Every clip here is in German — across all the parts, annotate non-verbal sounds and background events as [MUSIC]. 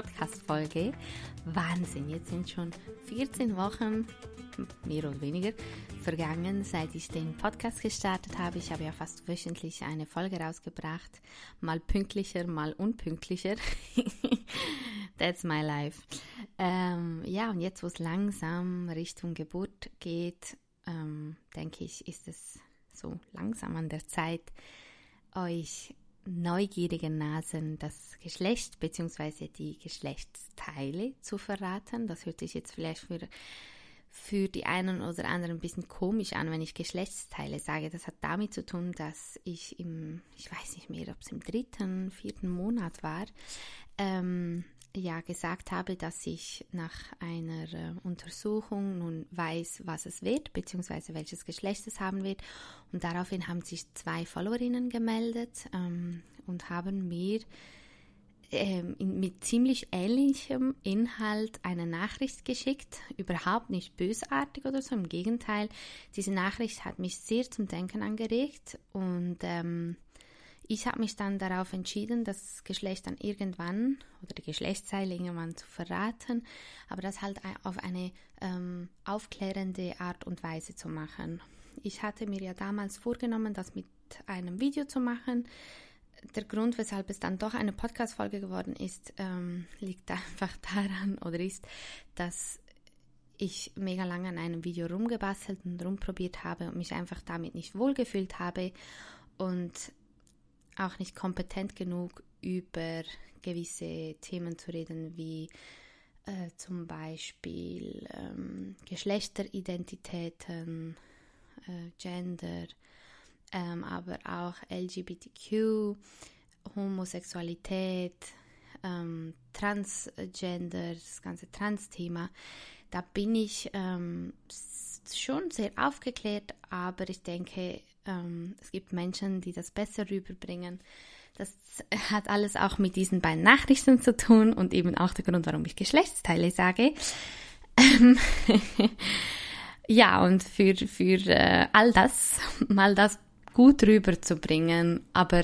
Podcast-Folge. Wahnsinn, jetzt sind schon 14 Wochen, mehr oder weniger, vergangen, seit ich den Podcast gestartet habe. Ich habe ja fast wöchentlich eine Folge rausgebracht. Mal pünktlicher, mal unpünktlicher. [LAUGHS] That's my life. Ähm, ja, und jetzt, wo es langsam Richtung Geburt geht, ähm, denke ich, ist es so langsam an der Zeit, euch neugierige Nasen das Geschlecht bzw. die Geschlechtsteile zu verraten. Das hört sich jetzt vielleicht für, für die einen oder anderen ein bisschen komisch an, wenn ich Geschlechtsteile sage. Das hat damit zu tun, dass ich im, ich weiß nicht mehr, ob es im dritten, vierten Monat war, ähm, ja gesagt habe, dass ich nach einer äh, Untersuchung nun weiß, was es wird, beziehungsweise welches Geschlecht es haben wird. Und daraufhin haben sich zwei Followerinnen gemeldet ähm, und haben mir ähm, mit ziemlich ähnlichem Inhalt eine Nachricht geschickt, überhaupt nicht bösartig oder so, im Gegenteil. Diese Nachricht hat mich sehr zum Denken angeregt und ähm, ich habe mich dann darauf entschieden, das Geschlecht dann irgendwann oder die Geschlechtsteile irgendwann zu verraten, aber das halt auf eine ähm, aufklärende Art und Weise zu machen. Ich hatte mir ja damals vorgenommen, das mit einem Video zu machen. Der Grund, weshalb es dann doch eine Podcast-Folge geworden ist, ähm, liegt [LAUGHS] einfach daran oder ist, dass ich mega lange an einem Video rumgebastelt und rumprobiert habe und mich einfach damit nicht wohlgefühlt habe und auch nicht kompetent genug über gewisse Themen zu reden, wie äh, zum Beispiel ähm, Geschlechteridentitäten, äh, Gender, ähm, aber auch LGBTQ, Homosexualität, ähm, Transgender, das ganze Trans-Thema. Da bin ich ähm, schon sehr aufgeklärt, aber ich denke, ähm, es gibt Menschen, die das besser rüberbringen. Das hat alles auch mit diesen beiden Nachrichten zu tun und eben auch der Grund, warum ich Geschlechtsteile sage. Ähm, [LAUGHS] ja, und für, für äh, all das, mal das gut rüberzubringen, aber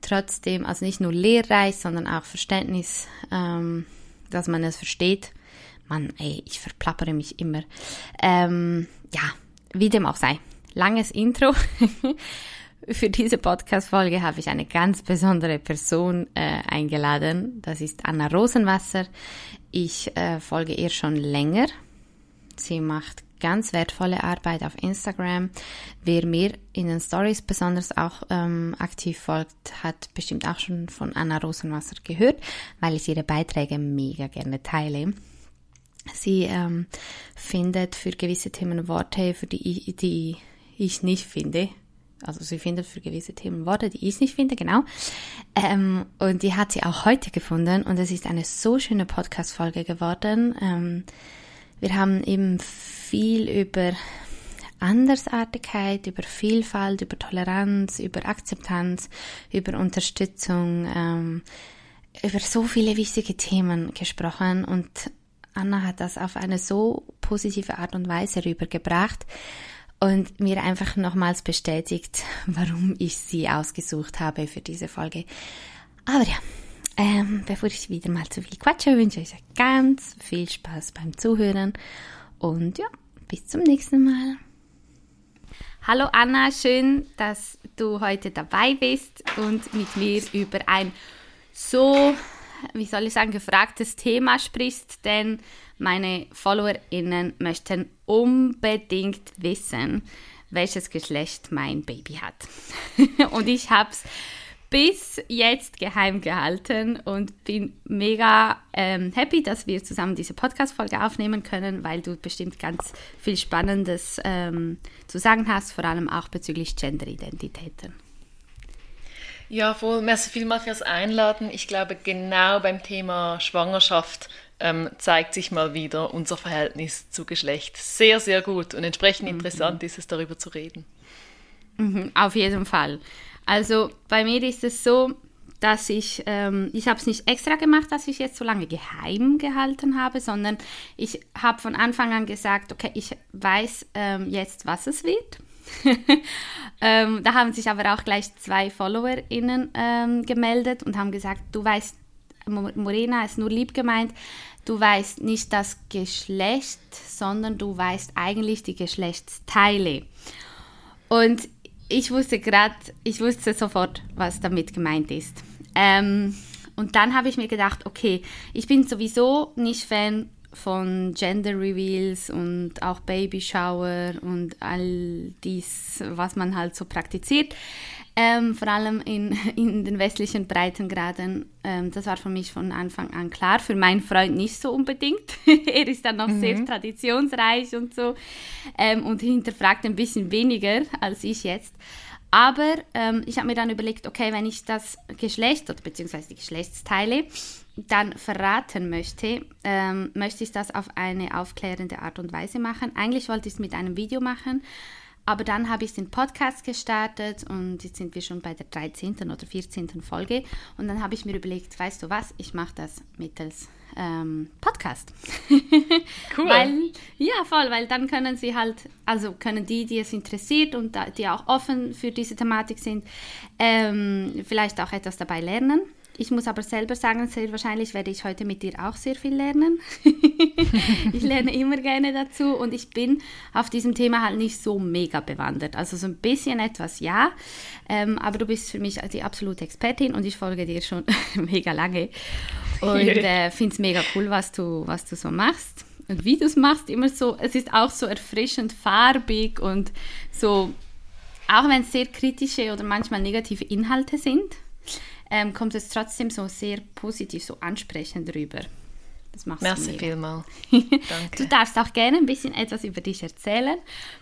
trotzdem, also nicht nur lehrreich, sondern auch Verständnis, ähm, dass man es versteht. Mann, ey, ich verplappere mich immer. Ähm, ja, wie dem auch sei langes Intro. [LAUGHS] Für diese Podcast-Folge habe ich eine ganz besondere Person äh, eingeladen. Das ist Anna Rosenwasser. Ich äh, folge ihr schon länger. Sie macht ganz wertvolle Arbeit auf Instagram. Wer mir in den Stories besonders auch ähm, aktiv folgt, hat bestimmt auch schon von Anna Rosenwasser gehört, weil ich ihre Beiträge mega gerne teile. Sie ähm, findet für gewisse Themen Worte, für die, die ich nicht finde. Also sie findet für gewisse Themen Worte, die ich nicht finde, genau. Ähm, und die hat sie auch heute gefunden und es ist eine so schöne Podcast-Folge geworden. Ähm, wir haben eben viel über Andersartigkeit, über Vielfalt, über Toleranz, über Akzeptanz, über Unterstützung, ähm, über so viele wichtige Themen gesprochen und Anna hat das auf eine so positive Art und Weise rübergebracht und mir einfach nochmals bestätigt, [LAUGHS] warum ich sie ausgesucht habe für diese Folge. Aber ja, ähm, bevor ich wieder mal zu viel quatsche, wünsche ich euch ganz viel Spaß beim Zuhören und ja, bis zum nächsten Mal. Hallo Anna, schön, dass du heute dabei bist und mit mir über ein so, wie soll ich sagen, gefragtes Thema sprichst, denn meine FollowerInnen möchten unbedingt wissen, welches Geschlecht mein Baby hat. [LAUGHS] und ich habe es bis jetzt geheim gehalten und bin mega ähm, happy, dass wir zusammen diese Podcast-Folge aufnehmen können, weil du bestimmt ganz viel Spannendes ähm, zu sagen hast, vor allem auch bezüglich Genderidentitäten. Ja, voll. Merci vielmals fürs Einladen. Ich glaube, genau beim Thema Schwangerschaft ähm, zeigt sich mal wieder unser Verhältnis zu Geschlecht sehr, sehr gut. Und entsprechend mhm. interessant ist es, darüber zu reden. Mhm, auf jeden Fall. Also bei mir ist es so, dass ich, ähm, ich habe es nicht extra gemacht, dass ich jetzt so lange geheim gehalten habe, sondern ich habe von Anfang an gesagt, okay, ich weiß ähm, jetzt, was es wird. [LAUGHS] ähm, da haben sich aber auch gleich zwei FollowerInnen ähm, gemeldet und haben gesagt, du weißt, Morena ist nur lieb gemeint, du weißt nicht das Geschlecht, sondern du weißt eigentlich die Geschlechtsteile. Und ich wusste gerade, ich wusste sofort, was damit gemeint ist. Ähm, und dann habe ich mir gedacht, okay, ich bin sowieso nicht Fan von Gender Reveals und auch Baby Shower und all dies, was man halt so praktiziert. Ähm, vor allem in, [LAUGHS] in den westlichen Breitengraden. Ähm, das war für mich von Anfang an klar. Für meinen Freund nicht so unbedingt. [LAUGHS] er ist dann noch mhm. sehr traditionsreich und so ähm, und hinterfragt ein bisschen weniger als ich jetzt. Aber ähm, ich habe mir dann überlegt, okay, wenn ich das Geschlecht oder beziehungsweise die Geschlechtsteile dann verraten möchte, ähm, möchte ich das auf eine aufklärende Art und Weise machen. Eigentlich wollte ich es mit einem Video machen, aber dann habe ich den Podcast gestartet und jetzt sind wir schon bei der 13. oder 14. Folge. Und dann habe ich mir überlegt, weißt du was, ich mache das mittels ähm, Podcast. [LAUGHS] Cool. weil, ja, voll, weil dann können sie halt, also können die, die es interessiert und die auch offen für diese Thematik sind, ähm, vielleicht auch etwas dabei lernen. Ich muss aber selber sagen, sehr wahrscheinlich werde ich heute mit dir auch sehr viel lernen. [LAUGHS] ich lerne immer gerne dazu und ich bin auf diesem Thema halt nicht so mega bewandert. Also so ein bisschen etwas ja, ähm, aber du bist für mich die absolute Expertin und ich folge dir schon [LAUGHS] mega lange und [LAUGHS] äh, finde es mega cool, was du, was du so machst. Und wie du es machst, immer so, es ist auch so erfrischend farbig und so, auch wenn es sehr kritische oder manchmal negative Inhalte sind ähm, kommt es trotzdem so sehr positiv, so ansprechend rüber. Das machst Merci du vielmal. [LAUGHS] Danke. Du darfst auch gerne ein bisschen etwas über dich erzählen,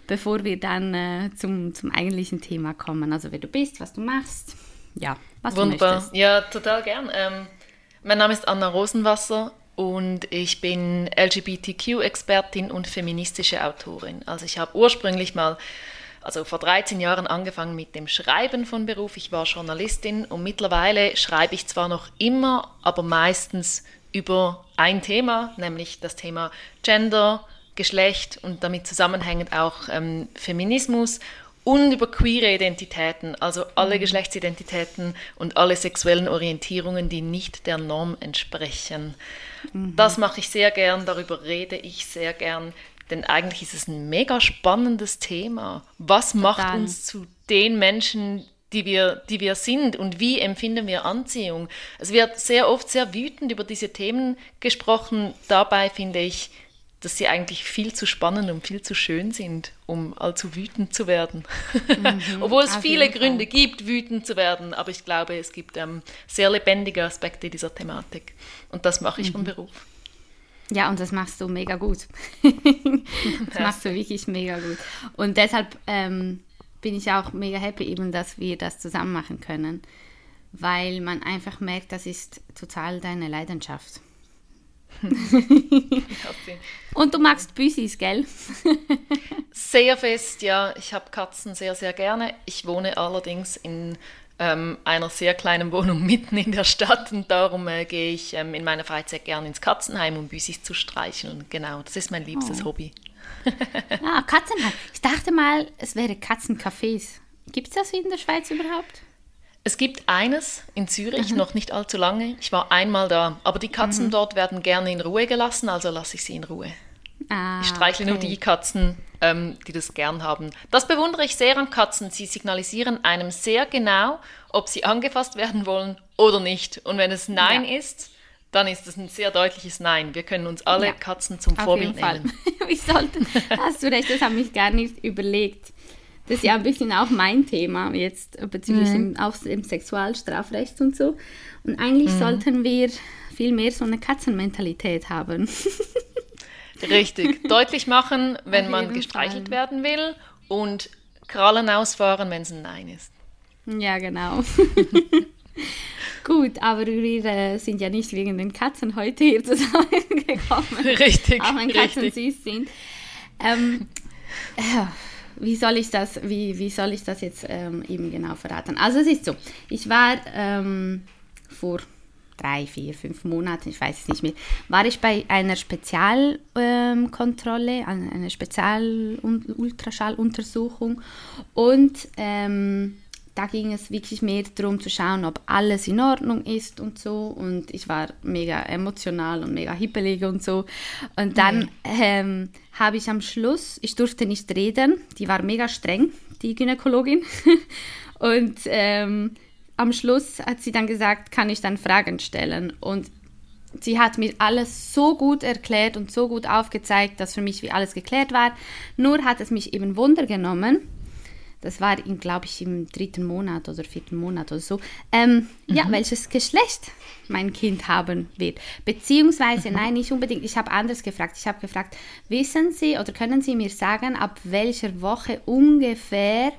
bevor wir dann äh, zum, zum eigentlichen Thema kommen. Also wer du bist, was du machst. Ja, was Wunderbar. du möchtest. Ja, total gern. Ähm, mein Name ist Anna Rosenwasser und ich bin LGBTQ-Expertin und feministische Autorin. Also ich habe ursprünglich mal also vor 13 Jahren angefangen mit dem Schreiben von Beruf. Ich war Journalistin und mittlerweile schreibe ich zwar noch immer, aber meistens über ein Thema, nämlich das Thema Gender, Geschlecht und damit zusammenhängend auch ähm, Feminismus und über queere Identitäten, also alle mhm. Geschlechtsidentitäten und alle sexuellen Orientierungen, die nicht der Norm entsprechen. Mhm. Das mache ich sehr gern, darüber rede ich sehr gern. Denn eigentlich ist es ein mega spannendes Thema. Was Total. macht uns zu den Menschen, die wir, die wir sind und wie empfinden wir Anziehung? Es wird sehr oft sehr wütend über diese Themen gesprochen. Dabei finde ich, dass sie eigentlich viel zu spannend und viel zu schön sind, um allzu wütend zu werden. Mhm, [LAUGHS] Obwohl es viele Gründe Fall. gibt, wütend zu werden, aber ich glaube, es gibt ähm, sehr lebendige Aspekte dieser Thematik. Und das mache ich mhm. vom Beruf. Ja, und das machst du mega gut. [LAUGHS] das machst du wirklich mega gut. Und deshalb ähm, bin ich auch mega happy, eben, dass wir das zusammen machen können, weil man einfach merkt, das ist total deine Leidenschaft. [LAUGHS] und du magst Büsis, gell? sehr fest, ja. Ich habe Katzen sehr, sehr gerne. Ich wohne allerdings in ähm, einer sehr kleinen Wohnung [LAUGHS] mitten in der Stadt und darum äh, gehe ich ähm, in meiner Freizeit gerne ins Katzenheim, um Büsis zu streichen und genau, das ist mein liebstes oh. Hobby. ah, Katzenheim. Ich dachte mal, es wäre Katzencafés. Gibt es das in der Schweiz überhaupt? Es gibt eines in Zürich, mhm. noch nicht allzu lange. Ich war einmal da, aber die Katzen mhm. dort werden gerne in Ruhe gelassen, also lasse ich sie in Ruhe. Ah, ich streichle okay. nur die Katzen, ähm, die das gern haben. Das bewundere ich sehr an Katzen. Sie signalisieren einem sehr genau, ob sie angefasst werden wollen oder nicht. Und wenn es Nein ja. ist, dann ist es ein sehr deutliches Nein. Wir können uns alle ja, Katzen zum Vorbild nehmen. [LAUGHS] ich sollte, hast du recht, das habe ich gar nicht überlegt. Das ist ja ein bisschen auch mein Thema jetzt bezüglich mhm. auch dem Sexualstrafrecht und so. Und eigentlich mhm. sollten wir viel mehr so eine Katzenmentalität haben. [LAUGHS] Richtig. [LAUGHS] Deutlich machen, wenn man gestreichelt Fall. werden will und Krallen ausfahren, wenn es ein Nein ist. Ja, genau. [LAUGHS] Gut, aber wir äh, sind ja nicht wegen den Katzen heute hier zusammengekommen. [LAUGHS] Richtig. Auch wenn Katzen richtig. süß sind. Ähm, äh, wie soll ich das, wie, wie soll ich das jetzt ähm, eben genau verraten? Also es ist so, ich war ähm, vor drei, vier, fünf Monaten, ich weiß es nicht mehr, war ich bei einer Spezialkontrolle, ähm, einer Spezial-Ultraschalluntersuchung und ähm, da ging es wirklich mehr darum zu schauen, ob alles in Ordnung ist und so. Und ich war mega emotional und mega hippelig und so. Und dann mhm. ähm, habe ich am Schluss, ich durfte nicht reden, die war mega streng, die Gynäkologin. [LAUGHS] und ähm, am Schluss hat sie dann gesagt, kann ich dann Fragen stellen. Und sie hat mir alles so gut erklärt und so gut aufgezeigt, dass für mich wie alles geklärt war. Nur hat es mich eben Wunder genommen das war, glaube ich, im dritten Monat oder vierten Monat oder so. Ähm, mhm. Ja, welches Geschlecht mein Kind haben wird. Beziehungsweise, mhm. [LAUGHS] nein, nicht unbedingt. Ich habe anders gefragt. Ich habe gefragt, wissen Sie oder können Sie mir sagen, ab welcher Woche ungefähr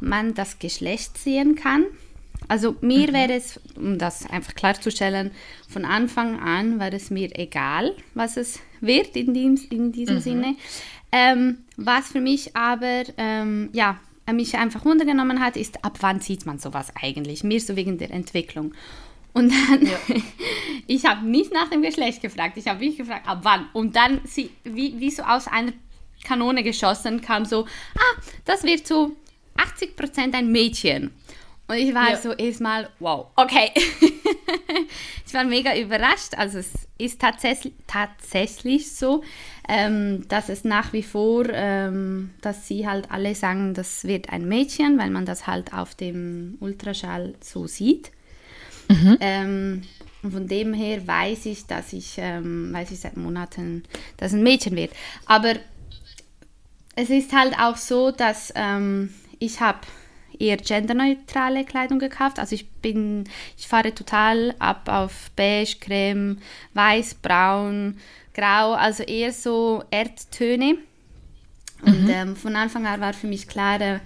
man das Geschlecht sehen kann? Also mir mhm. wäre es, um das einfach klarzustellen, von Anfang an war es mir egal, was es wird in, dem, in diesem mhm. Sinne. Ähm, was für mich aber, ähm, ja, mich einfach runtergenommen hat, ist, ab wann sieht man sowas eigentlich? Mir so wegen der Entwicklung. Und dann, ja. [LAUGHS] ich habe nicht nach dem Geschlecht gefragt, ich habe mich gefragt, ab wann. Und dann, sie, wie, wie so aus einer Kanone geschossen, kam so, ah, das wird so 80% ein Mädchen. Und ich war ja. so erstmal, wow, okay. [LAUGHS] ich war mega überrascht. Also es ist tatsächlich, tatsächlich so, ähm, dass es nach wie vor, ähm, dass sie halt alle sagen, das wird ein Mädchen, weil man das halt auf dem Ultraschall so sieht. Mhm. Ähm, und von dem her weiß ich, dass ich, ähm, weiß ich seit Monaten, dass es ein Mädchen wird. Aber es ist halt auch so, dass ähm, ich habe eher genderneutrale Kleidung gekauft. Also ich bin, ich fahre total ab auf beige, creme, weiß, braun, grau, also eher so Erdtöne. Und mhm. ähm, von Anfang an war für mich klar, äh,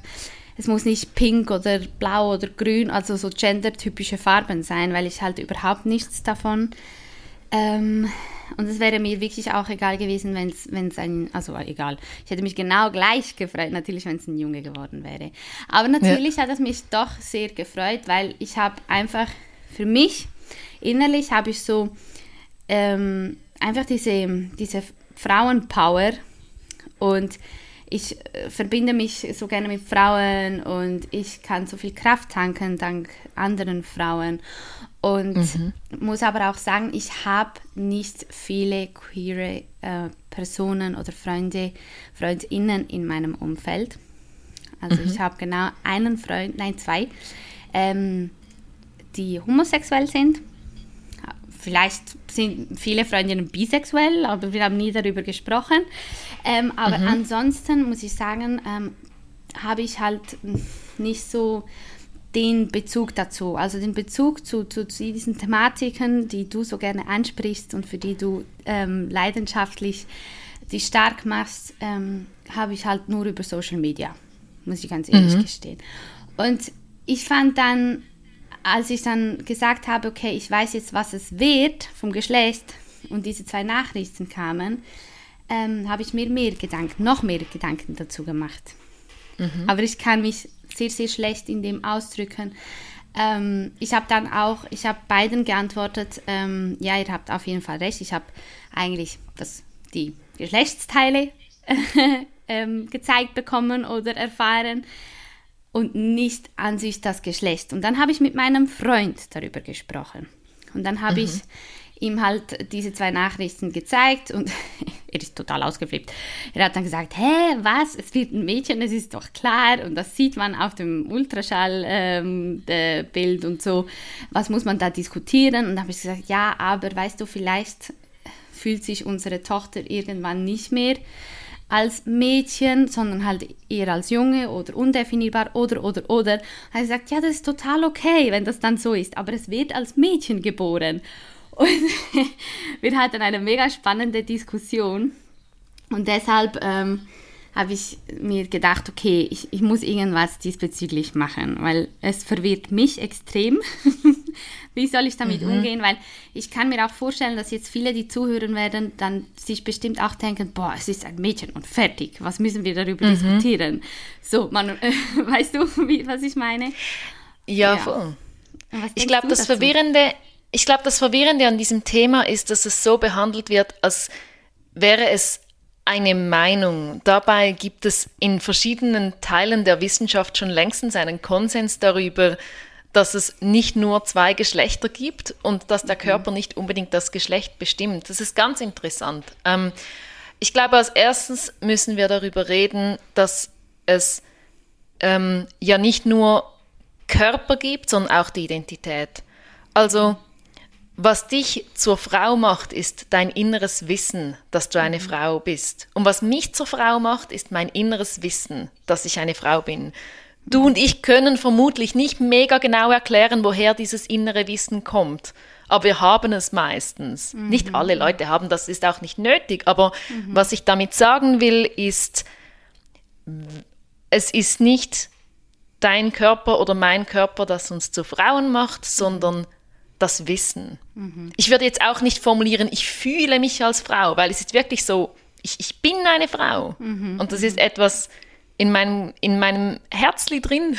es muss nicht pink oder blau oder grün, also so gendertypische Farben sein, weil ich halt überhaupt nichts davon ähm, und es wäre mir wirklich auch egal gewesen, wenn es ein, also egal, ich hätte mich genau gleich gefreut, natürlich, wenn es ein Junge geworden wäre. Aber natürlich ja. hat es mich doch sehr gefreut, weil ich habe einfach für mich, innerlich habe ich so ähm, einfach diese, diese Frauenpower und ich äh, verbinde mich so gerne mit Frauen und ich kann so viel Kraft tanken dank anderen Frauen. Und mhm. muss aber auch sagen, ich habe nicht viele queere äh, Personen oder Freunde, Freundinnen in meinem Umfeld. Also mhm. ich habe genau einen Freund, nein zwei, ähm, die homosexuell sind. Vielleicht sind viele Freundinnen bisexuell, aber wir haben nie darüber gesprochen. Ähm, aber mhm. ansonsten muss ich sagen, ähm, habe ich halt nicht so den Bezug dazu, also den Bezug zu, zu, zu, diesen Thematiken, die du so gerne ansprichst und für die du ähm, leidenschaftlich dich stark machst, ähm, habe ich halt nur über Social Media, muss ich ganz ehrlich mhm. gestehen. Und ich fand dann, als ich dann gesagt habe, okay, ich weiß jetzt, was es wird vom Geschlecht und diese zwei Nachrichten kamen, ähm, habe ich mir mehr Gedanken, noch mehr Gedanken dazu gemacht. Mhm. Aber ich kann mich sehr, sehr schlecht in dem ausdrücken. Ähm, ich habe dann auch, ich habe beiden geantwortet, ähm, ja, ihr habt auf jeden Fall recht. Ich habe eigentlich das, die Geschlechtsteile [LAUGHS] ähm, gezeigt bekommen oder erfahren und nicht an sich das Geschlecht. Und dann habe ich mit meinem Freund darüber gesprochen. Und dann habe mhm. ich ihm halt diese zwei Nachrichten gezeigt und [LAUGHS] er ist total ausgeflippt. Er hat dann gesagt, hä, was, es wird ein Mädchen, es ist doch klar und das sieht man auf dem Ultraschallbild ähm, und so. Was muss man da diskutieren? Und dann habe ich gesagt, ja, aber weißt du, vielleicht fühlt sich unsere Tochter irgendwann nicht mehr als Mädchen, sondern halt eher als Junge oder undefinierbar oder, oder, oder. Er gesagt, ja, das ist total okay, wenn das dann so ist, aber es wird als Mädchen geboren. Und [LAUGHS] wir hatten eine mega spannende Diskussion. Und deshalb ähm, habe ich mir gedacht, okay, ich, ich muss irgendwas diesbezüglich machen, weil es verwirrt mich extrem. [LAUGHS] Wie soll ich damit mhm. umgehen? Weil ich kann mir auch vorstellen, dass jetzt viele, die zuhören werden, dann sich bestimmt auch denken, boah, es ist ein Mädchen und fertig. Was müssen wir darüber mhm. diskutieren? So, man, äh, [LAUGHS] weißt du, wie, was ich meine? Ja, ja. voll. Ich glaube, das Verwirrende ich glaube, das Verwirrende an diesem Thema ist, dass es so behandelt wird, als wäre es eine Meinung. Dabei gibt es in verschiedenen Teilen der Wissenschaft schon längstens einen Konsens darüber, dass es nicht nur zwei Geschlechter gibt und dass der mhm. Körper nicht unbedingt das Geschlecht bestimmt. Das ist ganz interessant. Ähm, ich glaube, als erstes müssen wir darüber reden, dass es ähm, ja nicht nur Körper gibt, sondern auch die Identität. Also was dich zur Frau macht, ist dein inneres Wissen, dass du eine mhm. Frau bist. Und was mich zur Frau macht, ist mein inneres Wissen, dass ich eine Frau bin. Du und ich können vermutlich nicht mega genau erklären, woher dieses innere Wissen kommt. Aber wir haben es meistens. Mhm. Nicht alle Leute haben das, ist auch nicht nötig. Aber mhm. was ich damit sagen will, ist, es ist nicht dein Körper oder mein Körper, das uns zu Frauen macht, sondern das Wissen. Mhm. Ich würde jetzt auch nicht formulieren, ich fühle mich als Frau, weil es ist wirklich so, ich, ich bin eine Frau. Mhm. Und das ist etwas in meinem, in meinem Herzli drin.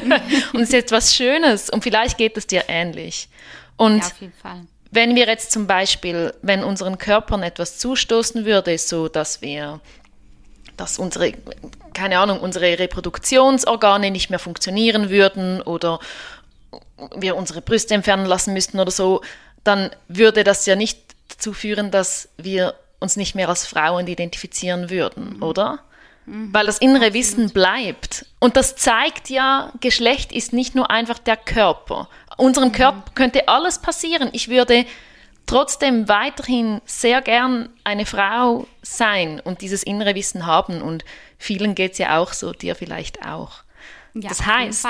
[LAUGHS] und es ist etwas Schönes. Und vielleicht geht es dir ähnlich. Und ja, auf jeden Fall. wenn wir jetzt zum Beispiel, wenn unseren Körpern etwas zustoßen würde, so dass wir dass unsere, keine Ahnung, unsere Reproduktionsorgane nicht mehr funktionieren würden oder wir unsere Brüste entfernen lassen müssten oder so, dann würde das ja nicht dazu führen, dass wir uns nicht mehr als Frauen identifizieren würden, mhm. oder? Mhm. Weil das innere Absolut. Wissen bleibt. Und das zeigt ja, Geschlecht ist nicht nur einfach der Körper. Unserem mhm. Körper könnte alles passieren. Ich würde trotzdem weiterhin sehr gern eine Frau sein und dieses innere Wissen haben. Und vielen geht es ja auch so, dir vielleicht auch. Ja, das heißt,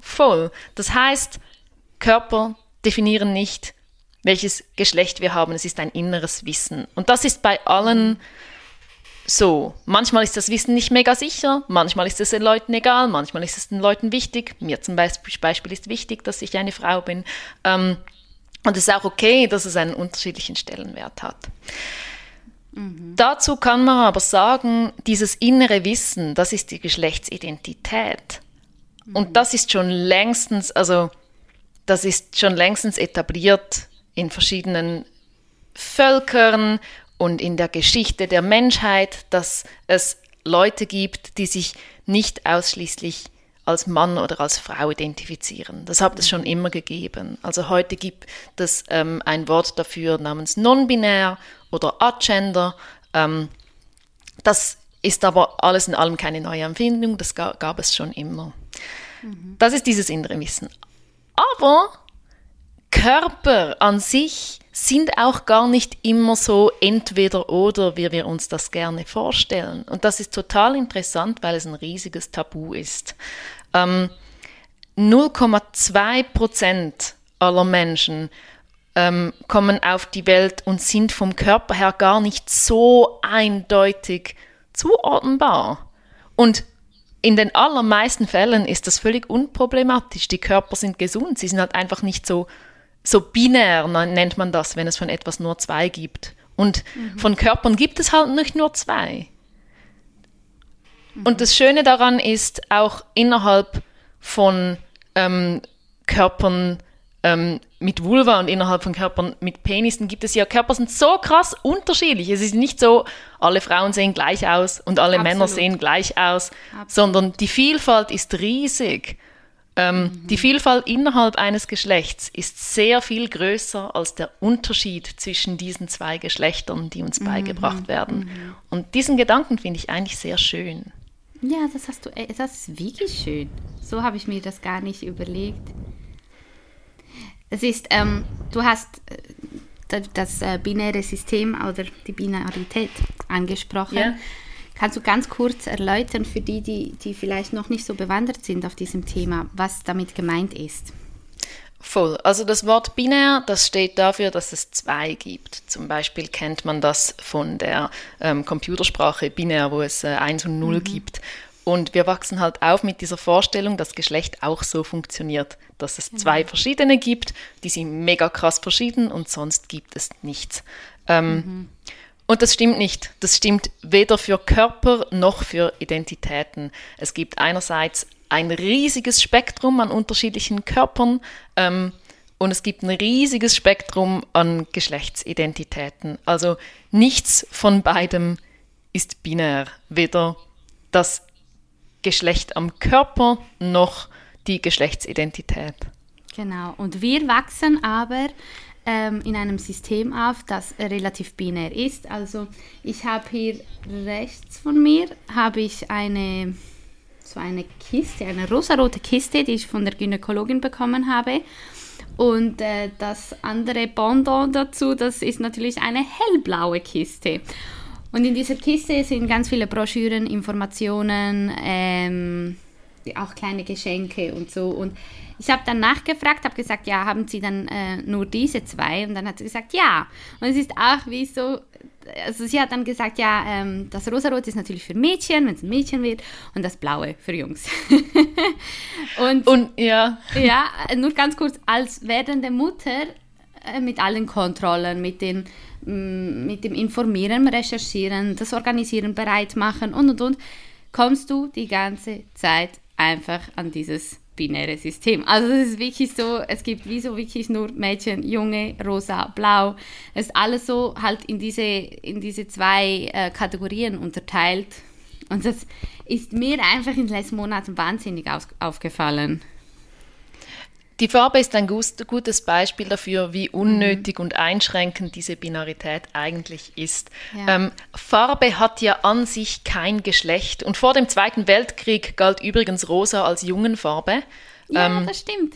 Voll. Das heißt, Körper definieren nicht, welches Geschlecht wir haben. Es ist ein inneres Wissen. Und das ist bei allen so. Manchmal ist das Wissen nicht mega sicher, manchmal ist es den Leuten egal, manchmal ist es den Leuten wichtig. Mir zum Beispiel ist wichtig, dass ich eine Frau bin. Ähm, und es ist auch okay, dass es einen unterschiedlichen Stellenwert hat. Mhm. Dazu kann man aber sagen, dieses innere Wissen, das ist die Geschlechtsidentität. Und das ist schon längstens, also das ist schon längstens etabliert in verschiedenen Völkern und in der Geschichte der Menschheit, dass es Leute gibt, die sich nicht ausschließlich als Mann oder als Frau identifizieren. Das hat es schon immer gegeben. Also heute gibt es ähm, ein Wort dafür namens non-binär oder agender. Ähm, das ist aber alles in allem keine neue Empfindung, das gab, gab es schon immer. Mhm. Das ist dieses innere Wissen. Aber Körper an sich sind auch gar nicht immer so entweder oder, wie wir uns das gerne vorstellen. Und das ist total interessant, weil es ein riesiges Tabu ist. Ähm, 0,2 Prozent aller Menschen ähm, kommen auf die Welt und sind vom Körper her gar nicht so eindeutig zuordnenbar. Und in den allermeisten Fällen ist das völlig unproblematisch. Die Körper sind gesund, sie sind halt einfach nicht so, so binär, nennt man das, wenn es von etwas nur zwei gibt. Und mhm. von Körpern gibt es halt nicht nur zwei. Mhm. Und das Schöne daran ist, auch innerhalb von ähm, Körpern ähm, mit Vulva und innerhalb von Körpern mit Penissen gibt es ja, Körper sind so krass unterschiedlich. Es ist nicht so, alle Frauen sehen gleich aus und alle Absolut. Männer sehen gleich aus, Absolut. sondern die Vielfalt ist riesig. Ähm, mhm. Die Vielfalt innerhalb eines Geschlechts ist sehr viel größer als der Unterschied zwischen diesen zwei Geschlechtern, die uns mhm. beigebracht werden. Mhm. Und diesen Gedanken finde ich eigentlich sehr schön. Ja, das hast du, äh, das ist wirklich schön. So habe ich mir das gar nicht überlegt. Es ist, ähm, du hast äh, das äh, binäre System oder die Binarität angesprochen. Ja. Kannst du ganz kurz erläutern für die, die, die vielleicht noch nicht so bewandert sind auf diesem Thema, was damit gemeint ist? Voll. Also das Wort binär, das steht dafür, dass es zwei gibt. Zum Beispiel kennt man das von der ähm, Computersprache binär, wo es äh, 1 und 0 mhm. gibt. Und wir wachsen halt auf mit dieser Vorstellung, dass Geschlecht auch so funktioniert, dass es zwei mhm. verschiedene gibt, die sind mega krass verschieden und sonst gibt es nichts. Ähm, mhm. Und das stimmt nicht. Das stimmt weder für Körper noch für Identitäten. Es gibt einerseits ein riesiges Spektrum an unterschiedlichen Körpern ähm, und es gibt ein riesiges Spektrum an Geschlechtsidentitäten. Also nichts von beidem ist binär. Weder das Geschlecht am Körper noch die Geschlechtsidentität. Genau. Und wir wachsen aber ähm, in einem System auf, das relativ binär ist. Also ich habe hier rechts von mir habe ich eine so eine Kiste, eine rosarote Kiste, die ich von der Gynäkologin bekommen habe. Und äh, das andere Pendant dazu, das ist natürlich eine hellblaue Kiste. Und in dieser Kiste sind ganz viele Broschüren, Informationen, ähm, auch kleine Geschenke und so. Und ich habe dann nachgefragt, habe gesagt, ja, haben Sie dann äh, nur diese zwei? Und dann hat sie gesagt, ja. Und es ist auch wie so, also sie hat dann gesagt, ja, ähm, das Rosarot ist natürlich für Mädchen, wenn es ein Mädchen wird, und das Blaue für Jungs. [LAUGHS] und, und ja. Ja, nur ganz kurz, als werdende Mutter äh, mit allen Kontrollen, mit, den, mit dem Informieren, Recherchieren, das Organisieren, Bereitmachen und und und, kommst du die ganze Zeit einfach an dieses binäre System. Also es ist wirklich so, es gibt wie so wirklich nur Mädchen, Junge, Rosa, Blau. Es ist alles so halt in diese, in diese zwei äh, Kategorien unterteilt. Und das ist mir einfach in den letzten Monaten wahnsinnig auf, aufgefallen. Die Farbe ist ein gutes Beispiel dafür, wie unnötig mhm. und einschränkend diese Binarität eigentlich ist. Ja. Ähm, Farbe hat ja an sich kein Geschlecht und vor dem Zweiten Weltkrieg galt übrigens Rosa als Jungenfarbe. Ja, ähm, das stimmt.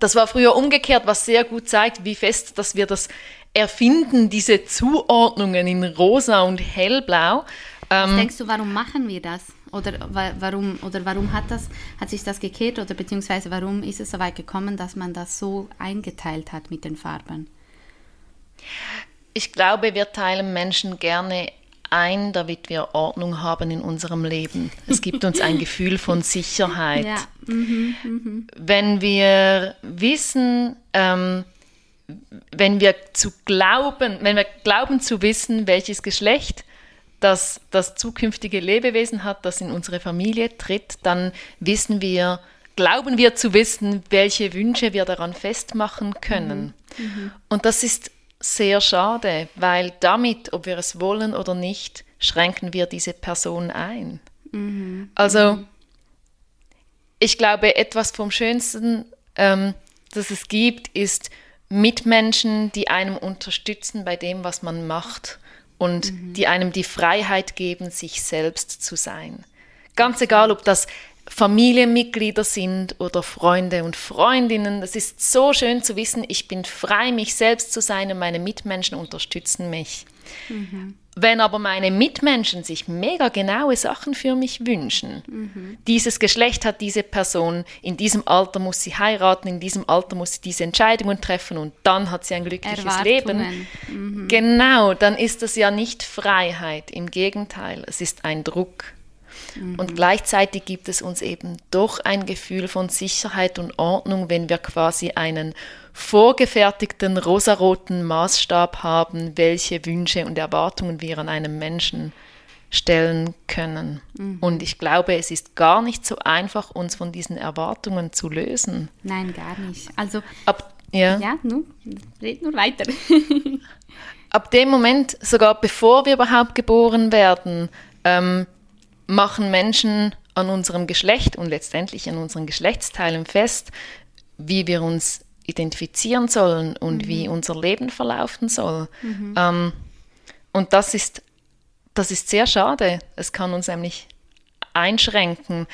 Das war früher umgekehrt, was sehr gut zeigt, wie fest, dass wir das erfinden, diese Zuordnungen in Rosa und Hellblau. Was ähm, denkst du, warum machen wir das? Oder warum, oder warum hat, das, hat sich das gekehrt oder beziehungsweise warum ist es so weit gekommen, dass man das so eingeteilt hat mit den Farben? Ich glaube, wir teilen Menschen gerne ein, damit wir Ordnung haben in unserem Leben. Es gibt uns ein Gefühl von [LAUGHS] Sicherheit. Ja. Mhm, mh. Wenn wir wissen, ähm, wenn wir zu glauben, wenn wir glauben zu wissen, welches Geschlecht das das zukünftige Lebewesen hat, das in unsere Familie tritt, dann wissen wir, glauben wir zu wissen, welche Wünsche wir daran festmachen können. Mhm. Und das ist sehr schade, weil damit, ob wir es wollen oder nicht, schränken wir diese Person ein. Mhm. Also mhm. ich glaube, etwas vom Schönsten, ähm, das es gibt, ist Mitmenschen, die einem unterstützen bei dem, was man macht und mhm. die einem die Freiheit geben, sich selbst zu sein. Ganz egal, ob das Familienmitglieder sind oder Freunde und Freundinnen. Es ist so schön zu wissen, ich bin frei, mich selbst zu sein und meine Mitmenschen unterstützen mich. Mhm. Wenn aber meine Mitmenschen sich mega genaue Sachen für mich wünschen, mhm. dieses Geschlecht hat diese Person, in diesem Alter muss sie heiraten, in diesem Alter muss sie diese Entscheidungen treffen und dann hat sie ein glückliches Leben. Mhm. Genau, dann ist das ja nicht Freiheit, im Gegenteil, es ist ein Druck. Mhm. Und gleichzeitig gibt es uns eben doch ein Gefühl von Sicherheit und Ordnung, wenn wir quasi einen vorgefertigten rosaroten Maßstab haben, welche Wünsche und Erwartungen wir an einem Menschen stellen können. Mhm. Und ich glaube, es ist gar nicht so einfach, uns von diesen Erwartungen zu lösen. Nein, gar nicht. Also, Ab, ja, ja nur, red nur weiter. [LAUGHS] Ab dem Moment, sogar bevor wir überhaupt geboren werden, ähm, machen Menschen an unserem Geschlecht und letztendlich an unseren Geschlechtsteilen fest, wie wir uns identifizieren sollen und mhm. wie unser Leben verlaufen soll. Mhm. Ähm, und das ist, das ist sehr schade. Es kann uns nämlich einschränken.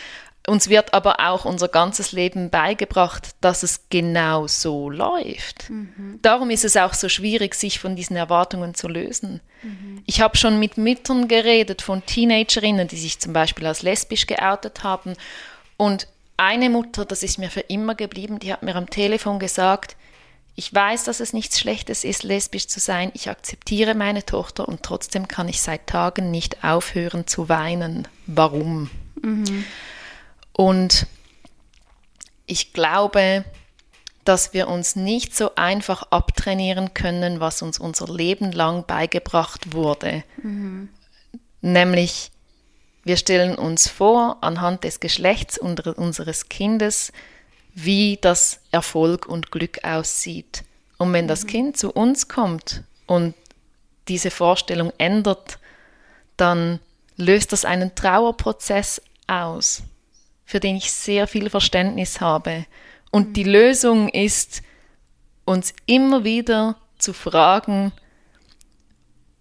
Uns wird aber auch unser ganzes Leben beigebracht, dass es genau so läuft. Mhm. Darum ist es auch so schwierig, sich von diesen Erwartungen zu lösen. Mhm. Ich habe schon mit Müttern geredet von Teenagerinnen, die sich zum Beispiel als lesbisch geoutet haben und eine Mutter, das ist mir für immer geblieben, die hat mir am Telefon gesagt, ich weiß, dass es nichts Schlechtes ist, lesbisch zu sein. Ich akzeptiere meine Tochter und trotzdem kann ich seit Tagen nicht aufhören zu weinen. Warum? Mhm. Und ich glaube, dass wir uns nicht so einfach abtrainieren können, was uns unser Leben lang beigebracht wurde. Mhm. Nämlich, wir stellen uns vor, anhand des Geschlechts unseres Kindes wie das Erfolg und Glück aussieht. Und wenn das Kind zu uns kommt und diese Vorstellung ändert, dann löst das einen Trauerprozess aus, für den ich sehr viel Verständnis habe. Und die Lösung ist, uns immer wieder zu fragen,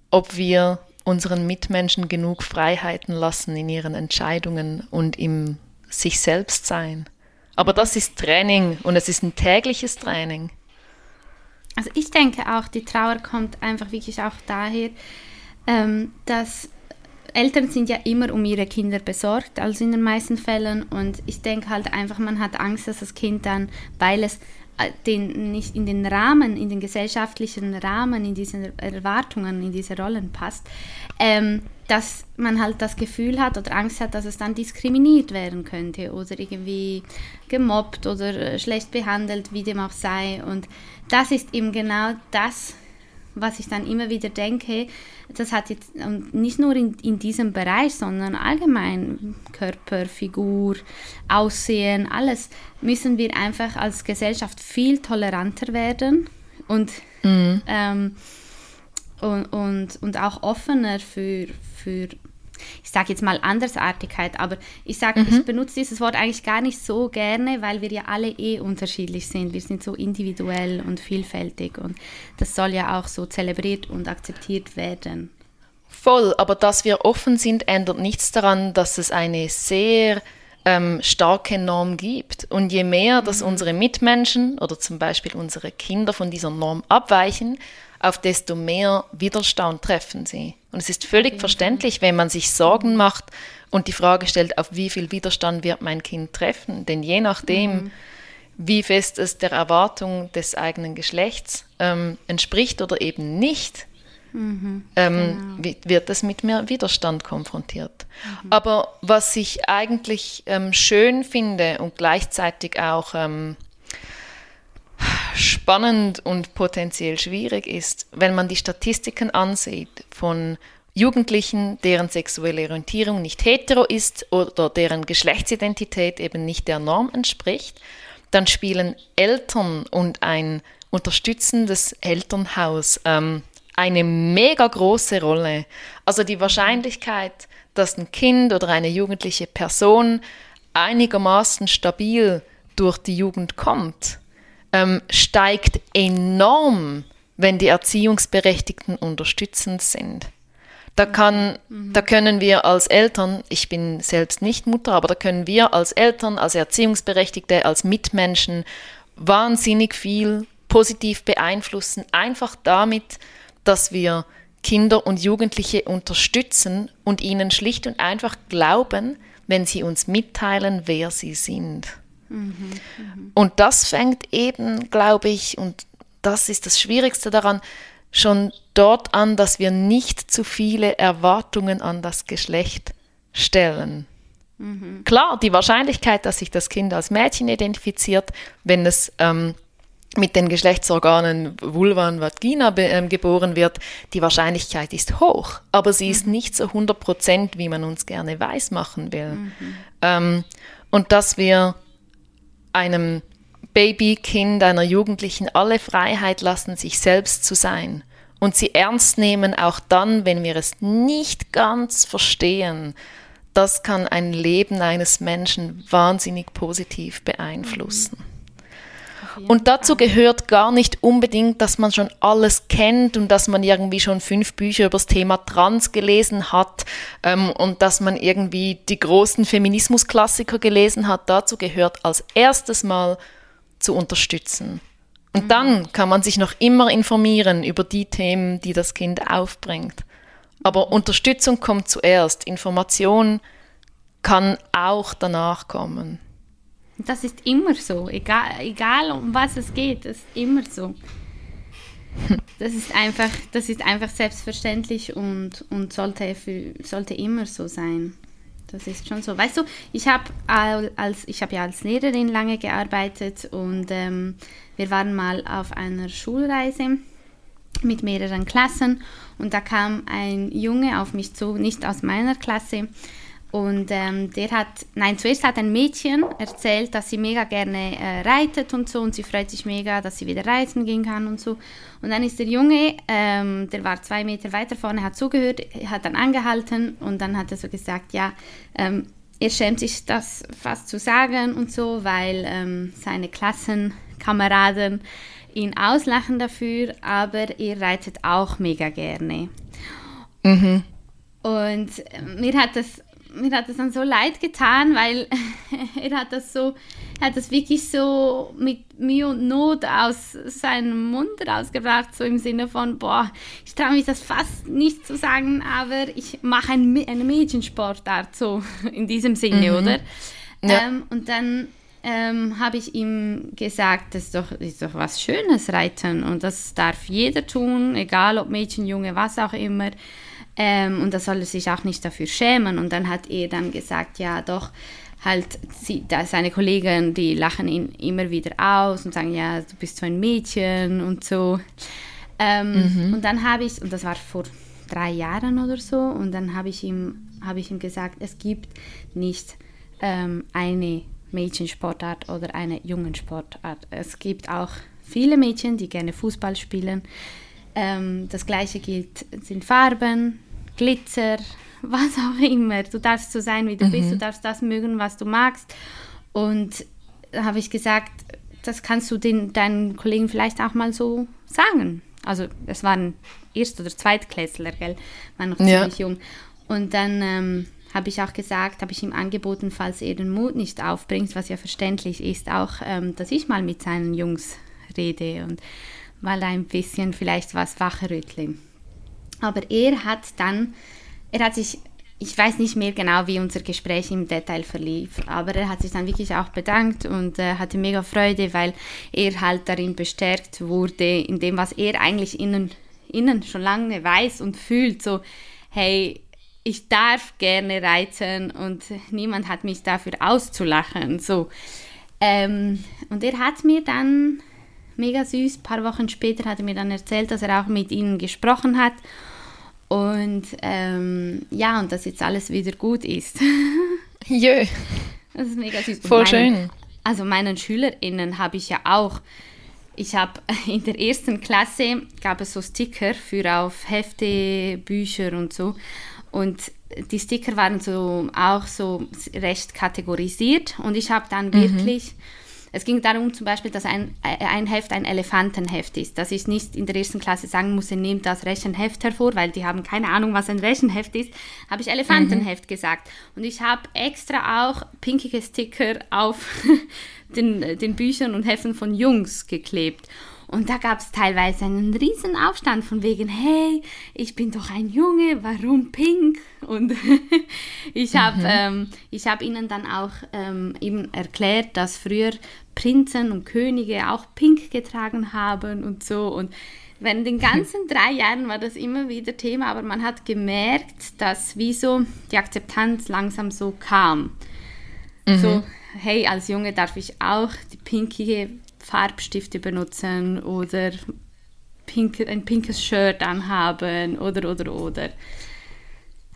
ob wir unseren Mitmenschen genug Freiheiten lassen in ihren Entscheidungen und im sich selbst sein. Aber das ist Training und es ist ein tägliches Training. Also ich denke auch, die Trauer kommt einfach wirklich auch daher, ähm, dass Eltern sind ja immer um ihre Kinder besorgt, also in den meisten Fällen. Und ich denke halt einfach, man hat Angst, dass das Kind dann, weil es den, nicht in den Rahmen, in den gesellschaftlichen Rahmen, in diese Erwartungen, in diese Rollen passt, ähm, dass man halt das Gefühl hat oder Angst hat, dass es dann diskriminiert werden könnte oder irgendwie gemobbt oder schlecht behandelt, wie dem auch sei. Und das ist eben genau das, was ich dann immer wieder denke, das hat jetzt nicht nur in, in diesem Bereich, sondern allgemein Körper, Figur, Aussehen, alles müssen wir einfach als Gesellschaft viel toleranter werden und, mhm. ähm, und, und, und auch offener für, für ich sage jetzt mal Andersartigkeit, aber ich sage, mhm. ich benutze dieses Wort eigentlich gar nicht so gerne, weil wir ja alle eh unterschiedlich sind. Wir sind so individuell und vielfältig und das soll ja auch so zelebriert und akzeptiert werden. Voll, aber dass wir offen sind, ändert nichts daran, dass es eine sehr ähm, starke Norm gibt. Und je mehr, dass mhm. unsere Mitmenschen oder zum Beispiel unsere Kinder von dieser Norm abweichen, auf desto mehr Widerstand treffen sie. Und es ist völlig verständlich, wenn man sich Sorgen macht und die Frage stellt, auf wie viel Widerstand wird mein Kind treffen. Denn je nachdem, mhm. wie fest es der Erwartung des eigenen Geschlechts ähm, entspricht oder eben nicht, mhm, ähm, genau. wird es mit mehr Widerstand konfrontiert. Mhm. Aber was ich eigentlich ähm, schön finde und gleichzeitig auch ähm, spannend und potenziell schwierig ist, wenn man die Statistiken ansieht von Jugendlichen, deren sexuelle Orientierung nicht hetero ist oder deren Geschlechtsidentität eben nicht der Norm entspricht, dann spielen Eltern und ein unterstützendes Elternhaus ähm, eine mega große Rolle. Also die Wahrscheinlichkeit, dass ein Kind oder eine jugendliche Person einigermaßen stabil durch die Jugend kommt, ähm, steigt enorm, wenn die Erziehungsberechtigten unterstützend sind. Da, kann, mhm. da können wir als Eltern, ich bin selbst nicht Mutter, aber da können wir als Eltern, als Erziehungsberechtigte, als Mitmenschen wahnsinnig viel positiv beeinflussen, einfach damit, dass wir Kinder und Jugendliche unterstützen und ihnen schlicht und einfach glauben, wenn sie uns mitteilen, wer sie sind. Mhm, und das fängt eben, glaube ich, und das ist das Schwierigste daran, schon dort an, dass wir nicht zu viele Erwartungen an das Geschlecht stellen. Mhm. Klar, die Wahrscheinlichkeit, dass sich das Kind als Mädchen identifiziert, wenn es ähm, mit den Geschlechtsorganen Vulva und Vagina äh, geboren wird, die Wahrscheinlichkeit ist hoch, aber sie mhm. ist nicht so 100 Prozent, wie man uns gerne weiß machen will. Mhm. Ähm, und dass wir einem Baby, Kind, einer Jugendlichen alle Freiheit lassen, sich selbst zu sein und sie ernst nehmen, auch dann, wenn wir es nicht ganz verstehen. Das kann ein Leben eines Menschen wahnsinnig positiv beeinflussen. Mhm. Und dazu gehört gar nicht unbedingt, dass man schon alles kennt und dass man irgendwie schon fünf Bücher über das Thema Trans gelesen hat ähm, und dass man irgendwie die großen Feminismusklassiker gelesen hat. Dazu gehört als erstes mal zu unterstützen. Und mhm. dann kann man sich noch immer informieren über die Themen, die das Kind aufbringt. Aber Unterstützung kommt zuerst. Information kann auch danach kommen. Das ist immer so, egal, egal um was es geht, das ist immer so. Das ist einfach, das ist einfach selbstverständlich und, und sollte, für, sollte immer so sein. Das ist schon so. Weißt du, ich habe als ich ja als Lehrerin lange gearbeitet und ähm, wir waren mal auf einer Schulreise mit mehreren Klassen und da kam ein Junge auf mich zu, nicht aus meiner Klasse, Und ähm, der hat, nein, zuerst hat ein Mädchen erzählt, dass sie mega gerne äh, reitet und so und sie freut sich mega, dass sie wieder reiten gehen kann und so. Und dann ist der Junge, ähm, der war zwei Meter weiter vorne, hat zugehört, hat dann angehalten und dann hat er so gesagt, ja, ähm, er schämt sich das fast zu sagen und so, weil ähm, seine Klassenkameraden ihn auslachen dafür, aber er reitet auch mega gerne. Mhm. Und mir hat das mir hat das dann so leid getan, weil [LAUGHS] er hat das so, er hat das wirklich so mit Mühe und Not aus seinem Mund rausgebracht, so im Sinne von, boah, ich traue mich das fast nicht zu sagen, aber ich mache ein, eine Mädchensportart, so [LAUGHS] in diesem Sinne, mhm. oder? Ja. Ähm, und dann ähm, habe ich ihm gesagt, das ist doch, ist doch was Schönes, Reiten und das darf jeder tun, egal ob Mädchen, Junge, was auch immer. Ähm, und da soll er sich auch nicht dafür schämen. Und dann hat er dann gesagt, ja doch, halt sie, da seine Kollegen, die lachen ihn immer wieder aus und sagen, ja, du bist so ein Mädchen und so. Ähm, mhm. Und dann habe ich, und das war vor drei Jahren oder so, und dann habe ich ihm, habe ich ihm gesagt, es gibt nicht ähm, eine Mädchensportart oder eine Jungensportart. Es gibt auch viele Mädchen, die gerne Fußball spielen. Ähm, das gleiche gilt, sind Farben, Glitzer, was auch immer. Du darfst so sein, wie du mhm. bist, du darfst das mögen, was du magst. Und da habe ich gesagt, das kannst du den, deinen Kollegen vielleicht auch mal so sagen. Also es waren Erst- oder Zweitklässler, gell? Waren noch ja. ziemlich jung. Und dann ähm, habe ich auch gesagt, habe ich ihm angeboten, falls er den Mut nicht aufbringt, was ja verständlich ist, auch, ähm, dass ich mal mit seinen Jungs rede und mal ein bisschen vielleicht was wachrüttle. Aber er hat dann, er hat sich, ich weiß nicht mehr genau, wie unser Gespräch im Detail verlief, aber er hat sich dann wirklich auch bedankt und äh, hatte mega Freude, weil er halt darin bestärkt wurde, in dem, was er eigentlich innen, innen schon lange weiß und fühlt, so, hey, ich darf gerne reiten und niemand hat mich dafür auszulachen, so. Ähm, und er hat mir dann mega süß. Ein paar Wochen später hat er mir dann erzählt, dass er auch mit ihnen gesprochen hat. Und ähm, ja, und dass jetzt alles wieder gut ist. [LAUGHS] Jö. Das ist mega süß. Voll meinen, schön. Also meinen SchülerInnen habe ich ja auch. Ich habe [LAUGHS] in der ersten Klasse gab es so Sticker für auf Hefte, Bücher und so. Und die Sticker waren so auch so recht kategorisiert. Und ich habe dann mhm. wirklich es ging darum zum Beispiel, dass ein, ein Heft ein Elefantenheft ist, dass ich nicht in der ersten Klasse sagen muss, nehmt das Rechenheft hervor, weil die haben keine Ahnung, was ein Rechenheft ist, habe ich Elefantenheft mhm. gesagt. Und ich habe extra auch pinkige Sticker auf [LAUGHS] den, den Büchern und Heften von Jungs geklebt. Und da gab es teilweise einen riesen Aufstand von wegen, hey, ich bin doch ein Junge, warum pink? Und [LAUGHS] ich habe mhm. ähm, hab ihnen dann auch ähm, eben erklärt, dass früher Prinzen und Könige auch pink getragen haben und so. Und während den [LAUGHS] ganzen drei Jahren war das immer wieder Thema, aber man hat gemerkt, dass wieso die Akzeptanz langsam so kam. Mhm. So, hey, als Junge darf ich auch die pinkige Farbstifte benutzen oder pink, ein pinkes Shirt anhaben oder oder oder.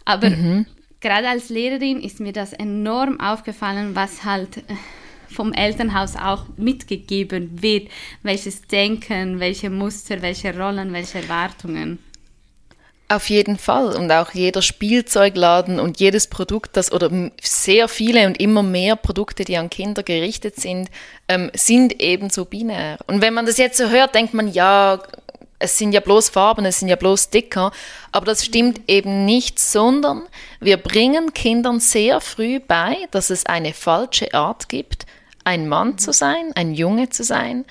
Aber mhm. gerade als Lehrerin ist mir das enorm aufgefallen, was halt äh, vom Elternhaus auch mitgegeben wird, welches Denken, welche Muster, welche Rollen, welche Erwartungen. Auf jeden Fall. Und auch jeder Spielzeugladen und jedes Produkt, das oder sehr viele und immer mehr Produkte, die an Kinder gerichtet sind, ähm, sind ebenso binär. Und wenn man das jetzt so hört, denkt man, ja, es sind ja bloß Farben, es sind ja bloß Sticker. Aber das stimmt eben nicht, sondern wir bringen Kindern sehr früh bei, dass es eine falsche Art gibt, ein Mann zu sein, ein Junge zu sein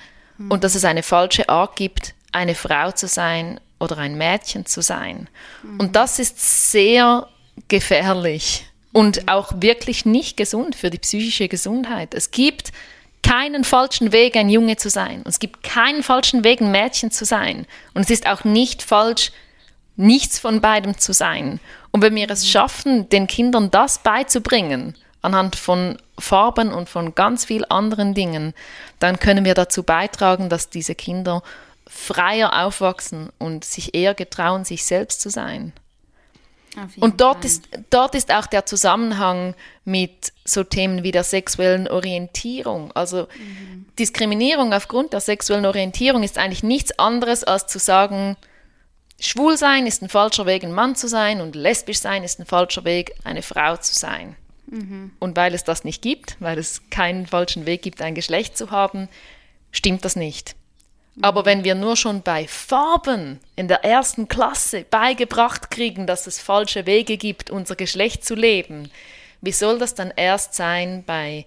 und dass es eine falsche Art gibt, eine Frau zu sein oder ein Mädchen zu sein. Mhm. Und das ist sehr gefährlich und auch wirklich nicht gesund für die psychische Gesundheit. Es gibt keinen falschen Weg, ein Junge zu sein. Und es gibt keinen falschen Weg, ein Mädchen zu sein. Und es ist auch nicht falsch, nichts von beidem zu sein. Und wenn wir es schaffen, den Kindern das beizubringen, anhand von Farben und von ganz vielen anderen Dingen, dann können wir dazu beitragen, dass diese Kinder freier aufwachsen und sich eher getrauen, sich selbst zu sein. Und dort ist, dort ist auch der Zusammenhang mit so Themen wie der sexuellen Orientierung. Also mhm. Diskriminierung aufgrund der sexuellen Orientierung ist eigentlich nichts anderes als zu sagen, schwul sein ist ein falscher Weg, ein Mann zu sein und lesbisch sein ist ein falscher Weg, eine Frau zu sein. Mhm. Und weil es das nicht gibt, weil es keinen falschen Weg gibt, ein Geschlecht zu haben, stimmt das nicht. Aber wenn wir nur schon bei Farben in der ersten Klasse beigebracht kriegen, dass es falsche Wege gibt, unser Geschlecht zu leben, wie soll das dann erst sein bei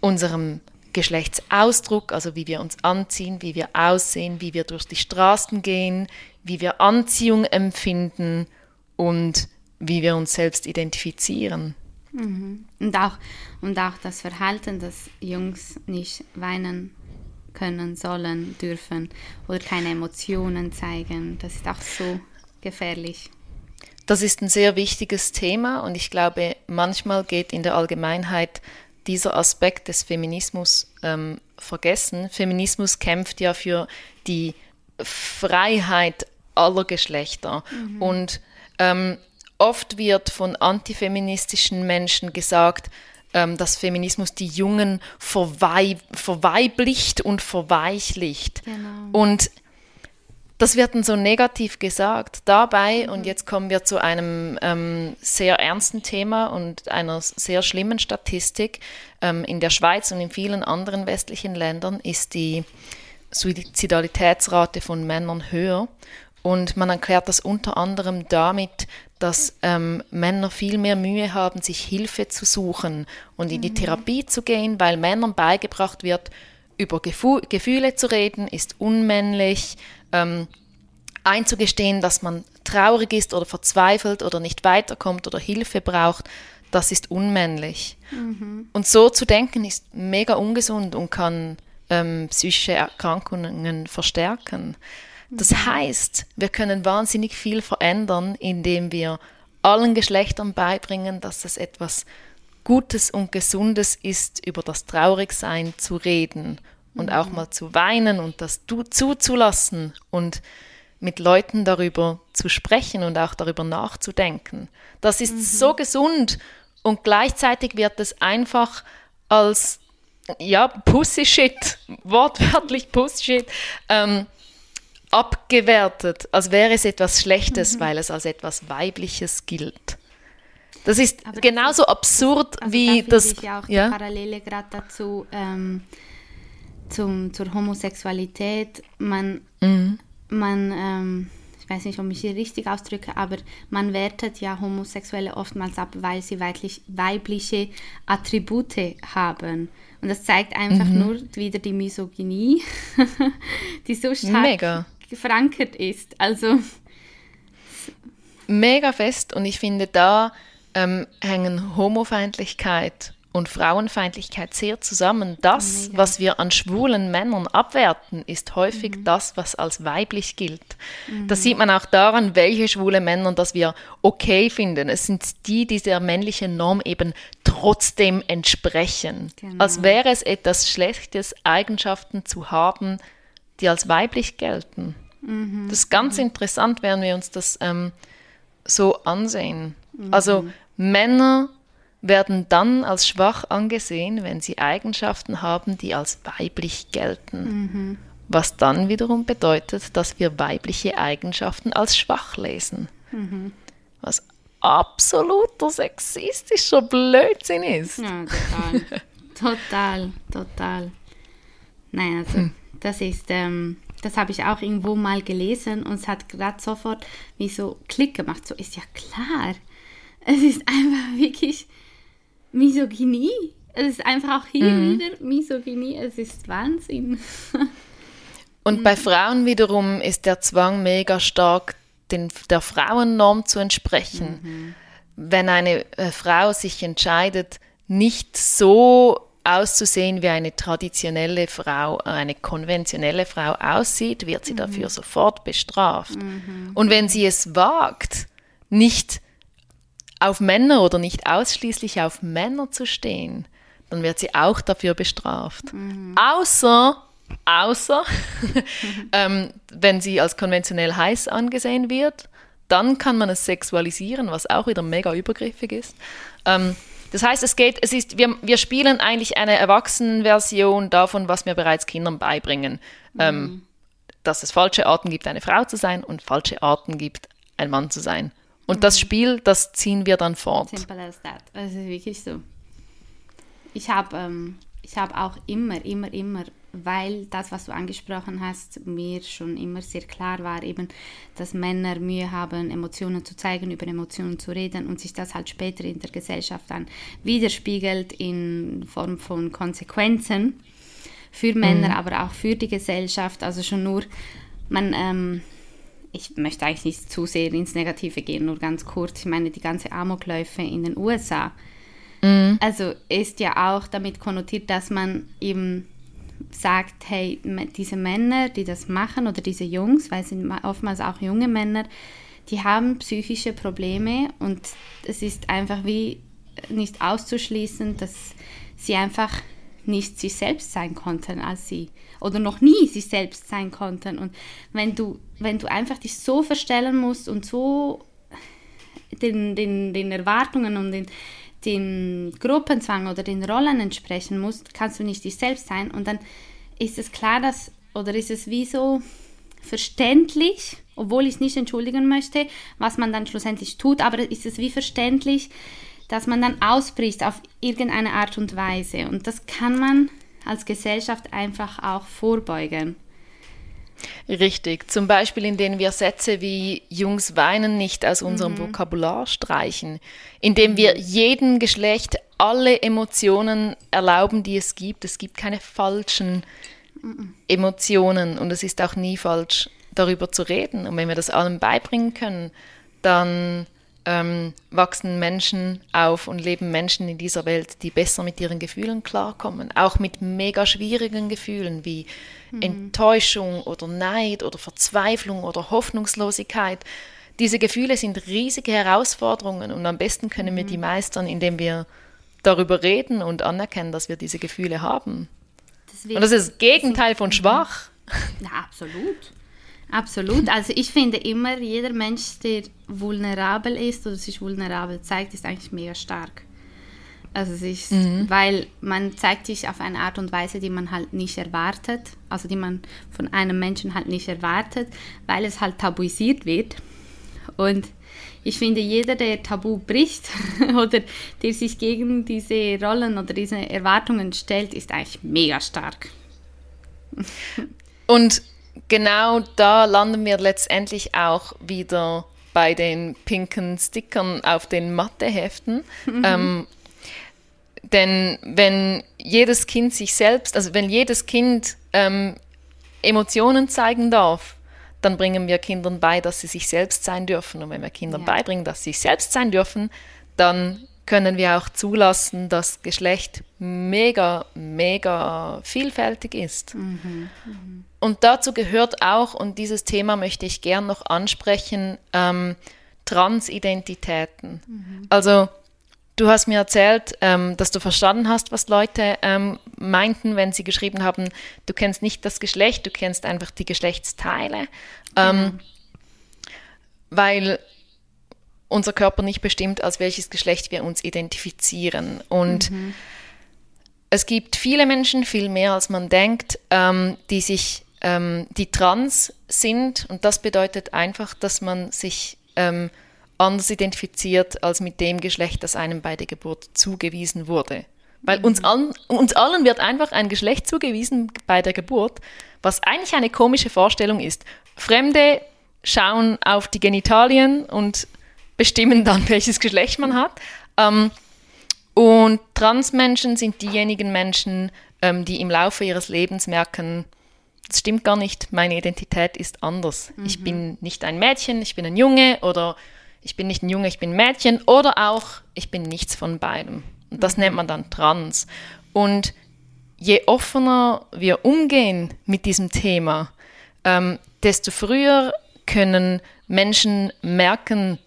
unserem Geschlechtsausdruck, also wie wir uns anziehen, wie wir aussehen, wie wir durch die Straßen gehen, wie wir Anziehung empfinden und wie wir uns selbst identifizieren. Mhm. Und, auch, und auch das Verhalten, dass Jungs nicht weinen können, sollen, dürfen oder keine Emotionen zeigen. Das ist auch so gefährlich. Das ist ein sehr wichtiges Thema und ich glaube, manchmal geht in der Allgemeinheit dieser Aspekt des Feminismus ähm, vergessen. Feminismus kämpft ja für die Freiheit aller Geschlechter mhm. und ähm, oft wird von antifeministischen Menschen gesagt, ähm, dass Feminismus die Jungen verweib verweiblicht und verweichlicht. Genau. Und das wird dann so negativ gesagt. Dabei, mhm. und jetzt kommen wir zu einem ähm, sehr ernsten Thema und einer sehr schlimmen Statistik, ähm, in der Schweiz und in vielen anderen westlichen Ländern ist die Suizidalitätsrate von Männern höher. Und man erklärt das unter anderem damit, dass ähm, Männer viel mehr Mühe haben, sich Hilfe zu suchen und in die mhm. Therapie zu gehen, weil Männern beigebracht wird, über Gefu Gefühle zu reden, ist unmännlich, ähm, einzugestehen, dass man traurig ist oder verzweifelt oder nicht weiterkommt oder Hilfe braucht, das ist unmännlich. Mhm. Und so zu denken ist mega ungesund und kann ähm, psychische Erkrankungen verstärken. Das heißt, wir können wahnsinnig viel verändern, indem wir allen Geschlechtern beibringen, dass es etwas Gutes und Gesundes ist, über das Traurigsein zu reden und mhm. auch mal zu weinen und das zuzulassen und mit Leuten darüber zu sprechen und auch darüber nachzudenken. Das ist mhm. so gesund und gleichzeitig wird es einfach als ja, Pussy Shit, [LAUGHS] wortwörtlich Pussy Shit, ähm, abgewertet, als wäre es etwas Schlechtes, mhm. weil es als etwas Weibliches gilt. Das ist Aber genauso das ist, absurd also wie da das. Ich ja auch ja? die Parallele gerade dazu ähm, zum, zur Homosexualität. Man, mhm. man ähm, ich weiß nicht, ob ich hier richtig ausdrücke, aber man wertet ja Homosexuelle oftmals ab, weil sie weiblich, weibliche Attribute haben. Und das zeigt einfach mhm. nur wieder die Misogynie, [LAUGHS] die so stark Mega verankert ist. Also mega fest und ich finde, da ähm, hängen Homofeindlichkeit und Frauenfeindlichkeit sehr zusammen. Das, Mega. was wir an schwulen Männern abwerten, ist häufig mhm. das, was als weiblich gilt. Mhm. Das sieht man auch daran, welche schwule Männer das wir okay finden. Es sind die, die der männlichen Norm eben trotzdem entsprechen. Genau. Als wäre es etwas Schlechtes, Eigenschaften zu haben, die als weiblich gelten. Mhm. Das ist ganz mhm. interessant, wenn wir uns das ähm, so ansehen. Mhm. Also Männer werden dann als schwach angesehen, wenn sie Eigenschaften haben, die als weiblich gelten. Mhm. Was dann wiederum bedeutet, dass wir weibliche Eigenschaften als schwach lesen. Mhm. Was absoluter sexistischer Blödsinn ist. Ja, total. [LAUGHS] total, total. Nein, also hm. Das ist, ähm, das habe ich auch irgendwo mal gelesen und es hat gerade sofort wie so Klick gemacht. So ist ja klar. Es ist einfach [LAUGHS] wirklich Misogynie. Es ist einfach auch hier mhm. wieder Misogynie. Es ist Wahnsinn. Und bei Frauen wiederum ist der Zwang mega stark, den, der Frauennorm zu entsprechen. Mhm. Wenn eine äh, Frau sich entscheidet, nicht so auszusehen, wie eine traditionelle Frau, eine konventionelle Frau aussieht, wird sie mhm. dafür sofort bestraft. Mhm. Und wenn sie es wagt, nicht auf Männer oder nicht ausschließlich auf Männer zu stehen, dann wird sie auch dafür bestraft. Mhm. Außer, außer, [LAUGHS] ähm, wenn sie als konventionell heiß angesehen wird, dann kann man es sexualisieren, was auch wieder mega übergriffig ist. Ähm, das heißt, es geht, es ist, wir, wir spielen eigentlich eine Erwachsenenversion davon, was wir bereits Kindern beibringen. Mhm. Ähm, dass es falsche Arten gibt, eine Frau zu sein und falsche Arten gibt, ein Mann zu sein. Und mhm. das Spiel, das ziehen wir dann fort. Simple as that. Das ist wirklich so. Ich habe ähm, hab auch immer, immer, immer weil das, was du angesprochen hast, mir schon immer sehr klar war, eben, dass Männer Mühe haben, Emotionen zu zeigen, über Emotionen zu reden und sich das halt später in der Gesellschaft dann widerspiegelt in Form von Konsequenzen für Männer, mhm. aber auch für die Gesellschaft. Also schon nur, man, ähm, ich möchte eigentlich nicht zu sehr ins Negative gehen, nur ganz kurz. Ich meine, die ganze Amokläufe in den USA, mhm. also ist ja auch damit konnotiert, dass man eben sagt, hey, diese Männer, die das machen oder diese Jungs, weil es sind oftmals auch junge Männer, die haben psychische Probleme und es ist einfach wie nicht auszuschließen, dass sie einfach nicht sich selbst sein konnten als sie oder noch nie sich selbst sein konnten. Und wenn du wenn du einfach dich so verstellen musst und so den, den, den Erwartungen und den dem Gruppenzwang oder den Rollen entsprechen musst, kannst du nicht dich selbst sein. Und dann ist es klar, dass, oder ist es wie so verständlich, obwohl ich es nicht entschuldigen möchte, was man dann schlussendlich tut, aber ist es wie verständlich, dass man dann ausbricht auf irgendeine Art und Weise. Und das kann man als Gesellschaft einfach auch vorbeugen. Richtig, zum Beispiel indem wir Sätze wie Jungs weinen nicht aus unserem mhm. Vokabular streichen, indem wir mhm. jedem Geschlecht alle Emotionen erlauben, die es gibt. Es gibt keine falschen mhm. Emotionen und es ist auch nie falsch, darüber zu reden. Und wenn wir das allen beibringen können, dann ähm, wachsen Menschen auf und leben Menschen in dieser Welt, die besser mit ihren Gefühlen klarkommen, auch mit mega schwierigen Gefühlen wie mhm. Enttäuschung oder Neid oder Verzweiflung oder Hoffnungslosigkeit. Diese Gefühle sind riesige Herausforderungen und am besten können mhm. wir die meistern, indem wir darüber reden und anerkennen, dass wir diese Gefühle haben. Deswegen und das ist das Gegenteil von schwach. Ja, absolut. Absolut. Also ich finde immer, jeder Mensch, der vulnerabel ist oder sich vulnerabel zeigt, ist eigentlich mega stark. Also es ist, mhm. weil man zeigt sich auf eine Art und Weise, die man halt nicht erwartet, also die man von einem Menschen halt nicht erwartet, weil es halt tabuisiert wird. Und ich finde, jeder, der Tabu bricht [LAUGHS] oder der sich gegen diese Rollen oder diese Erwartungen stellt, ist eigentlich mega stark. Und genau da landen wir letztendlich auch wieder bei den pinken Stickern auf den Matheheften. Mhm. Ähm, denn wenn jedes Kind sich selbst, also wenn jedes Kind ähm, Emotionen zeigen darf, dann bringen wir Kindern bei, dass sie sich selbst sein dürfen. Und wenn wir Kindern ja. beibringen, dass sie sich selbst sein dürfen, dann können wir auch zulassen, dass Geschlecht mega, mega vielfältig ist. Mhm. Mhm. Und dazu gehört auch, und dieses Thema möchte ich gern noch ansprechen, ähm, Transidentitäten. Mhm. Also du hast mir erzählt, ähm, dass du verstanden hast, was Leute ähm, meinten, wenn sie geschrieben haben, du kennst nicht das Geschlecht, du kennst einfach die Geschlechtsteile. Mhm. Weil unser Körper nicht bestimmt, als welches Geschlecht wir uns identifizieren. Und mhm. es gibt viele Menschen, viel mehr als man denkt, ähm, die sich, ähm, die trans sind. Und das bedeutet einfach, dass man sich ähm, anders identifiziert als mit dem Geschlecht, das einem bei der Geburt zugewiesen wurde. Weil uns, mhm. an, uns allen wird einfach ein Geschlecht zugewiesen bei der Geburt, was eigentlich eine komische Vorstellung ist. Fremde schauen auf die Genitalien und bestimmen dann, [LAUGHS] welches Geschlecht man hat. Ähm, und Transmenschen sind diejenigen Menschen, ähm, die im Laufe ihres Lebens merken, das stimmt gar nicht, meine Identität ist anders. Mhm. Ich bin nicht ein Mädchen, ich bin ein Junge oder ich bin nicht ein Junge, ich bin ein Mädchen oder auch ich bin nichts von beidem. Und das mhm. nennt man dann trans. Und je offener wir umgehen mit diesem Thema, ähm, desto früher können Menschen merken,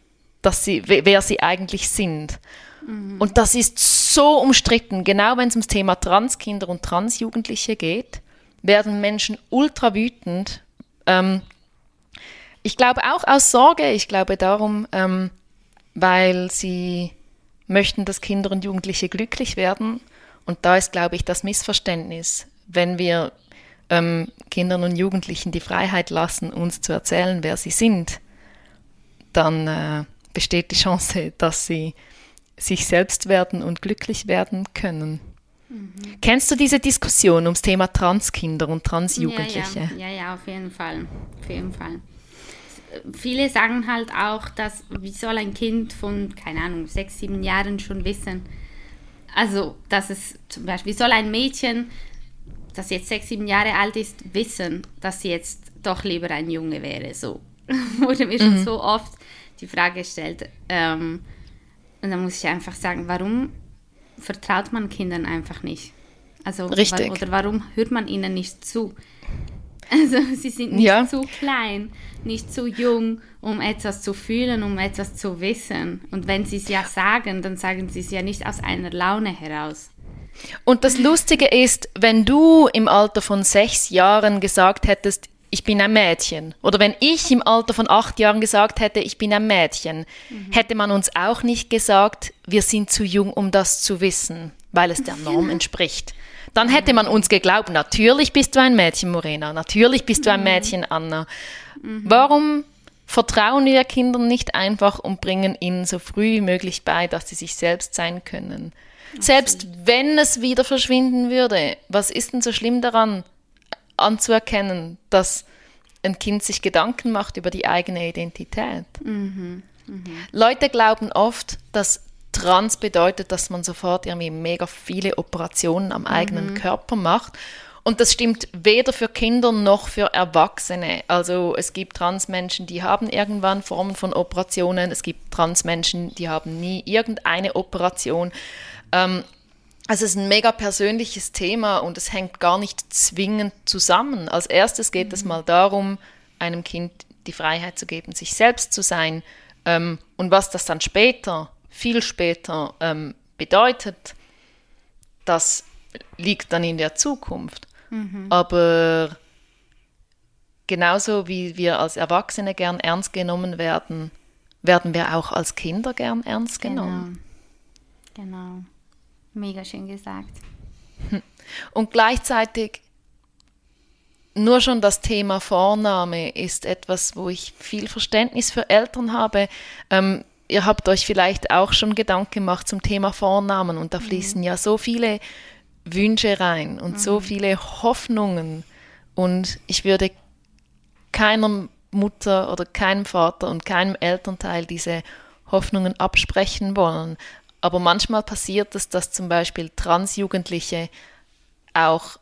dass sie, wer sie eigentlich sind. Mhm. Und das ist so umstritten, genau wenn es ums Thema Transkinder und Transjugendliche geht, werden Menschen ultra wütend, ähm, Ich glaube auch aus Sorge, ich glaube darum, ähm, weil sie möchten, dass Kinder und Jugendliche glücklich werden. Und da ist, glaube ich, das Missverständnis, wenn wir ähm, Kindern und Jugendlichen die Freiheit lassen, uns zu erzählen, wer sie sind, dann äh, besteht die Chance, dass sie sich selbst werden und glücklich werden können. Mhm. Kennst du diese Diskussion ums Thema Transkinder und Transjugendliche? Ja, ja, ja, ja, auf jeden Fall. Auf jeden Fall. Viele sagen halt auch, dass wie soll ein Kind von, keine Ahnung, sechs, sieben Jahren schon wissen, also dass es zum Beispiel, wie soll ein Mädchen, das jetzt sechs, sieben Jahre alt ist, wissen, dass sie jetzt doch lieber ein Junge wäre. So [LAUGHS] wurde mir schon mhm. so oft die Frage gestellt. Ähm, und dann muss ich einfach sagen, warum vertraut man Kindern einfach nicht? Also, Richtig. Wa oder warum hört man ihnen nicht zu? [LAUGHS] Also sie sind nicht ja. zu klein, nicht zu jung, um etwas zu fühlen, um etwas zu wissen. Und wenn sie es ja sagen, dann sagen sie es ja nicht aus einer Laune heraus. Und das Lustige ist, wenn du im Alter von sechs Jahren gesagt hättest, ich bin ein Mädchen. Oder wenn ich im Alter von acht Jahren gesagt hätte, ich bin ein Mädchen, mhm. hätte man uns auch nicht gesagt, wir sind zu jung, um das zu wissen, weil es der [LAUGHS] Norm entspricht. Dann hätte man uns geglaubt, natürlich bist du ein Mädchen, Morena, natürlich bist du ein mhm. Mädchen, Anna. Mhm. Warum vertrauen wir Kindern nicht einfach und bringen ihnen so früh wie möglich bei, dass sie sich selbst sein können? Absolut. Selbst wenn es wieder verschwinden würde, was ist denn so schlimm daran, anzuerkennen, dass ein Kind sich Gedanken macht über die eigene Identität. Mhm. Mhm. Leute glauben oft, dass trans bedeutet, dass man sofort irgendwie mega viele Operationen am eigenen mhm. Körper macht. Und das stimmt weder für Kinder noch für Erwachsene. Also es gibt Transmenschen, die haben irgendwann Formen von Operationen. Es gibt Transmenschen, die haben nie irgendeine Operation. Ähm, es ist ein mega persönliches Thema und es hängt gar nicht zwingend zusammen. Als erstes geht mhm. es mal darum, einem Kind die Freiheit zu geben, sich selbst zu sein. Ähm, und was das dann später, viel später ähm, bedeutet, das liegt dann in der Zukunft. Mhm. Aber genauso wie wir als Erwachsene gern ernst genommen werden, werden wir auch als Kinder gern ernst genommen. Genau. genau. Mega schön gesagt. [LAUGHS] Und gleichzeitig nur schon das Thema Vorname ist etwas, wo ich viel Verständnis für Eltern habe. Ähm, ihr habt euch vielleicht auch schon Gedanken gemacht zum Thema Vornamen und da mhm. fließen mhm. ja so viele Wünsche rein und mhm. so viele Hoffnungen. Und ich würde keiner Mutter oder keinem Vater und keinem Elternteil diese Hoffnungen absprechen wollen. Aber manchmal passiert es, dass zum Beispiel Transjugendliche auch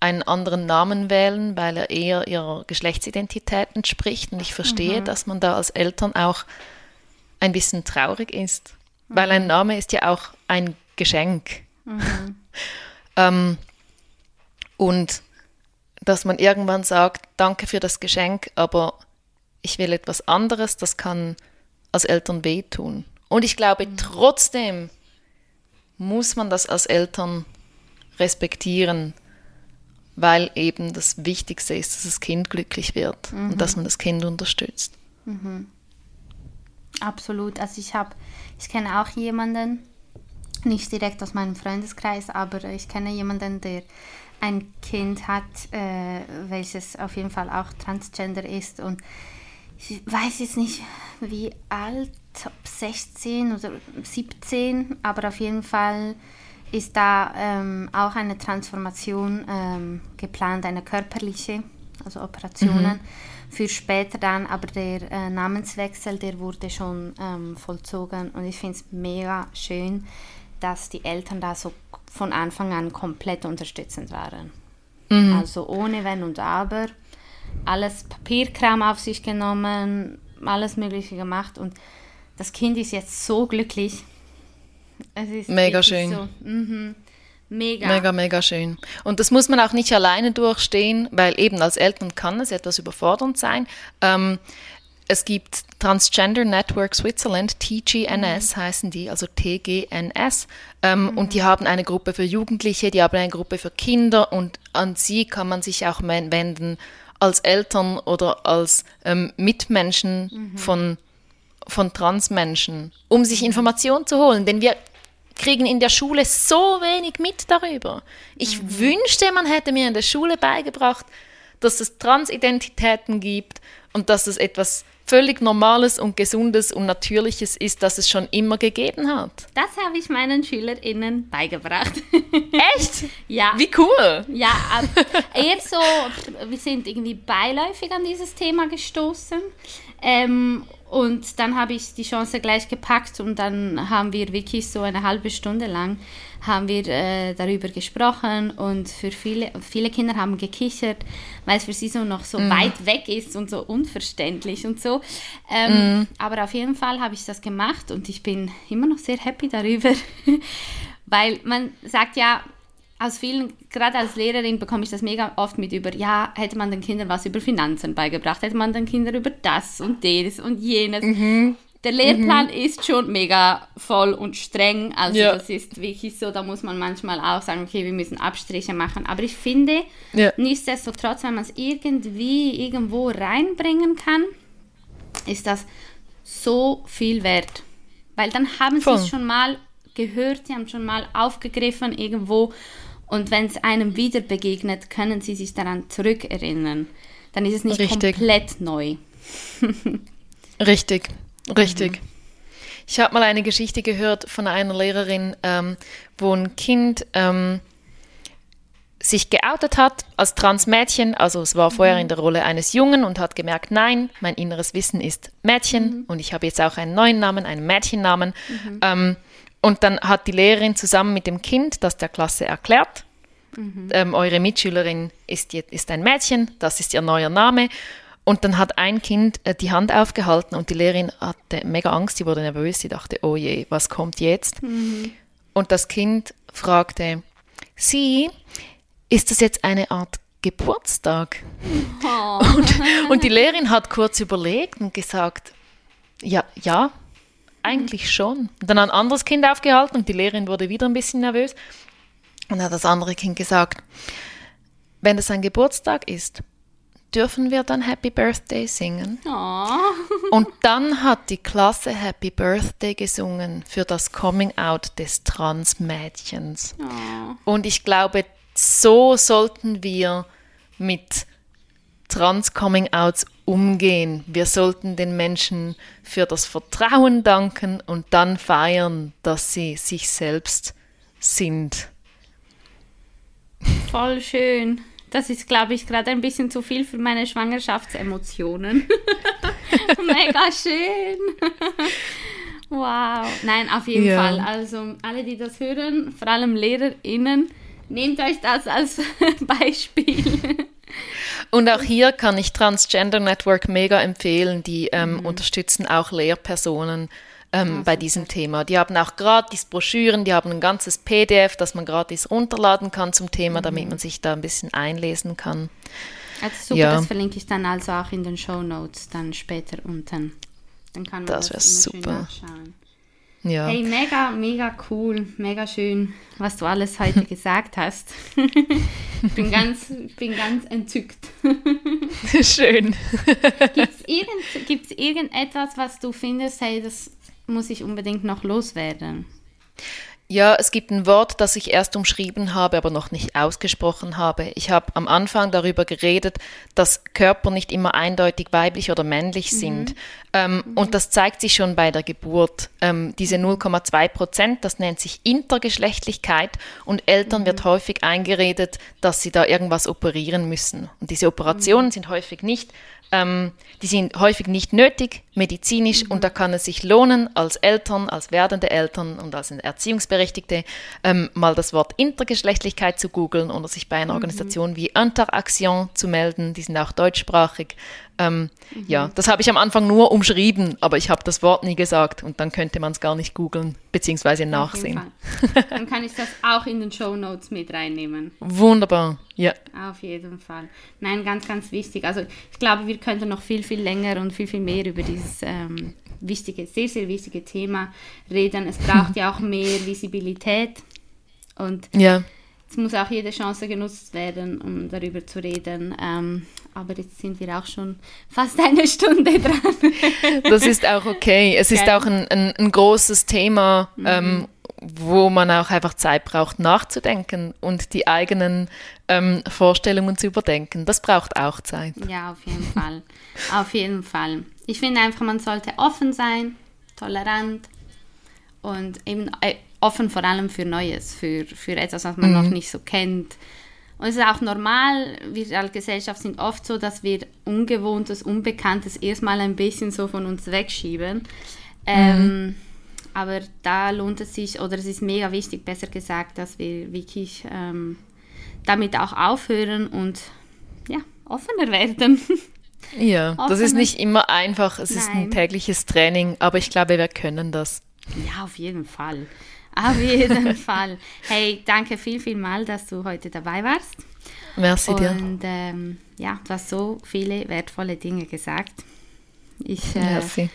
einen anderen Namen wählen, weil er eher ihrer Geschlechtsidentität entspricht. Und ich verstehe, mhm. dass man da als Eltern auch ein bisschen traurig ist, mhm. weil ein mhm. Name ist ja auch ein Geschenk. Mhm. [LAUGHS] ähm, und dass man irgendwann sagt, danke für das Geschenk, aber ich will etwas anderes, das kann als Eltern wehtun. Und ich glaube, mhm. trotzdem muss man das als Eltern respektieren, weil eben das Wichtigste ist, dass das Kind glücklich wird mhm. und dass man das Kind unterstützt. Mhm. Absolut. Also ich habe, ich kenne auch jemanden, nicht direkt aus meinem Freundeskreis, aber ich kenne jemanden, der ein Kind hat, äh, welches auf jeden Fall auch transgender ist und ich weiß jetzt nicht, wie alt, ob 16 oder 17, aber auf jeden Fall ist da ähm, auch eine Transformation ähm, geplant, eine körperliche, also Operationen mhm. für später dann, aber der äh, Namenswechsel, der wurde schon ähm, vollzogen und ich finde es mega schön, dass die Eltern da so von Anfang an komplett unterstützend waren. Mhm. Also ohne Wenn und Aber alles Papierkram auf sich genommen, alles Mögliche gemacht und das Kind ist jetzt so glücklich. mega schön. So, mhm, mega. Mega, mega schön. Und das muss man auch nicht alleine durchstehen, weil eben als Eltern kann es etwas überfordernd sein. Ähm, es gibt Transgender Network Switzerland, TGNS mhm. heißen die, also TGNS. Ähm, mhm. Und die haben eine Gruppe für Jugendliche, die haben eine Gruppe für Kinder und an sie kann man sich auch wenden als Eltern oder als ähm, Mitmenschen mhm. von, von Transmenschen, um sich. Informationen zu holen. Denn wir kriegen in der Schule so wenig mit darüber. Ich mhm. wünschte, man hätte mir in der Schule beigebracht, dass es Transidentitäten gibt und dass es etwas völlig Normales und Gesundes und Natürliches ist, das es schon immer gegeben hat. Das habe ich meinen SchülerInnen beigebracht. Echt? [LAUGHS] ja. Wie cool. Ja, eher so, wir sind irgendwie beiläufig an dieses Thema gestoßen. Ähm, und dann habe ich die Chance gleich gepackt und dann haben wir wirklich so eine halbe Stunde lang haben wir äh, darüber gesprochen und für viele, viele Kinder haben gekichert, weil es für sie so noch so mm. weit weg ist und so unverständlich und so. Ähm, mm. Aber auf jeden Fall habe ich das gemacht und ich bin immer noch sehr happy darüber, [LAUGHS] weil man sagt ja, aus vielen, gerade als Lehrerin bekomme ich das mega oft mit über, ja, hätte man den Kindern was über Finanzen beigebracht, hätte man den Kindern über das und das und jenes. Mhm. Der Lehrplan mhm. ist schon mega voll und streng, also ja. das ist wirklich so, da muss man manchmal auch sagen, okay, wir müssen Abstriche machen, aber ich finde, ja. nichtsdestotrotz, wenn man es irgendwie irgendwo reinbringen kann, ist das so viel wert, weil dann haben sie es schon mal gehört, sie haben schon mal aufgegriffen irgendwo und wenn es einem wieder begegnet, können Sie sich daran zurückerinnern. Dann ist es nicht Richtig. komplett neu. [LAUGHS] Richtig, richtig. Mhm. Ich habe mal eine Geschichte gehört von einer Lehrerin, ähm, wo ein Kind ähm, sich geoutet hat als Transmädchen, also es war vorher mhm. in der Rolle eines Jungen und hat gemerkt, nein, mein inneres Wissen ist Mädchen mhm. und ich habe jetzt auch einen neuen Namen, einen Mädchennamen. Mhm. Ähm, und dann hat die Lehrerin zusammen mit dem Kind das der Klasse erklärt. Mhm. Ähm, eure Mitschülerin ist, ist ein Mädchen, das ist ihr neuer Name. Und dann hat ein Kind äh, die Hand aufgehalten und die Lehrerin hatte mega Angst, sie wurde nervös, sie dachte, oh je, was kommt jetzt? Mhm. Und das Kind fragte, Sie, ist das jetzt eine Art Geburtstag? Oh. Und, und die Lehrerin hat kurz überlegt und gesagt, ja, ja, eigentlich schon. Dann ein anderes Kind aufgehalten und die Lehrerin wurde wieder ein bisschen nervös. Und hat das andere Kind gesagt, wenn es ein Geburtstag ist, dürfen wir dann Happy Birthday singen? Oh. Und dann hat die Klasse Happy Birthday gesungen für das Coming Out des Transmädchens. Und ich glaube, so sollten wir mit Trans-Coming-Outs umgehen. Wir sollten den Menschen für das Vertrauen danken und dann feiern, dass sie sich selbst sind. Voll schön. Das ist, glaube ich, gerade ein bisschen zu viel für meine Schwangerschaftsemotionen. [LAUGHS] Mega schön. wow. Nein, auf jeden ja. Fall. Also alle, die das hören, vor allem LehrerInnen, nehmt euch das als [LAUGHS] Beispiel. Und auch hier kann ich Transgender Network mega empfehlen. Die ähm, mhm. unterstützen auch Lehrpersonen ähm, bei diesem Thema. Die haben auch gratis Broschüren, die haben ein ganzes PDF, das man gratis runterladen kann zum Thema, mhm. damit man sich da ein bisschen einlesen kann. Also super, ja. das verlinke ich dann also auch in den Show Notes dann später unten. Dann kann man das, das super. nachschauen. Ja. Hey, mega, mega cool, mega schön, was du alles heute [LAUGHS] gesagt hast. ich [LAUGHS] bin ganz, bin ganz entzückt. [LAUGHS] schön. Gibt es irgend, irgendetwas, was du findest, hey, das muss ich unbedingt noch loswerden? Ja, es gibt ein Wort, das ich erst umschrieben habe, aber noch nicht ausgesprochen habe. Ich habe am Anfang darüber geredet, dass Körper nicht immer eindeutig weiblich oder männlich mhm. sind. Ähm, mhm. Und das zeigt sich schon bei der Geburt. Ähm, diese 0,2 Prozent, das nennt sich Intergeschlechtlichkeit und Eltern mhm. wird häufig eingeredet, dass sie da irgendwas operieren müssen. Und diese Operationen mhm. sind häufig nicht ähm, die sind häufig nicht nötig, medizinisch, mhm. und da kann es sich lohnen, als Eltern, als werdende Eltern und als Erziehungsberechtigte ähm, mal das Wort Intergeschlechtlichkeit zu googeln oder sich bei einer mhm. Organisation wie Interaction zu melden. Die sind auch deutschsprachig. Ähm, mhm. Ja, das habe ich am Anfang nur umschrieben, aber ich habe das Wort nie gesagt und dann könnte man es gar nicht googeln bzw. nachsehen. dann kann ich das auch in den Show Notes mit reinnehmen. Wunderbar, ja. Auf jeden Fall. Nein, ganz, ganz wichtig. Also ich glaube, wir könnten noch viel, viel länger und viel, viel mehr über dieses ähm, wichtige, sehr, sehr wichtige Thema reden. Es braucht ja auch mehr Visibilität und ja es muss auch jede Chance genutzt werden, um darüber zu reden. Ähm, aber jetzt sind wir auch schon fast eine Stunde dran. [LAUGHS] das ist auch okay. Es ist auch ein, ein, ein großes Thema, mhm. ähm, wo man auch einfach Zeit braucht, nachzudenken und die eigenen ähm, Vorstellungen zu überdenken. Das braucht auch Zeit. Ja, auf jeden Fall. auf jeden Fall. Ich finde einfach, man sollte offen sein, tolerant und eben äh, offen vor allem für Neues, für, für etwas, was man mhm. noch nicht so kennt. Und es ist auch normal, wir als Gesellschaft sind oft so, dass wir Ungewohntes, Unbekanntes erstmal ein bisschen so von uns wegschieben. Ähm, mhm. aber da lohnt es sich, oder es ist mega wichtig, besser gesagt, dass wir wirklich ähm, damit auch aufhören und ja, offener werden. [LAUGHS] Ja, offener. das ist nicht immer einfach, es Nein. ist ein tägliches Training, aber ich glaube, wir können das. Ja, auf jeden Fall. Auf jeden [LAUGHS] Fall. Hey, danke viel, viel mal, dass du heute dabei warst. Merci dir. Und ähm, ja, du hast so viele wertvolle Dinge gesagt. Ich äh,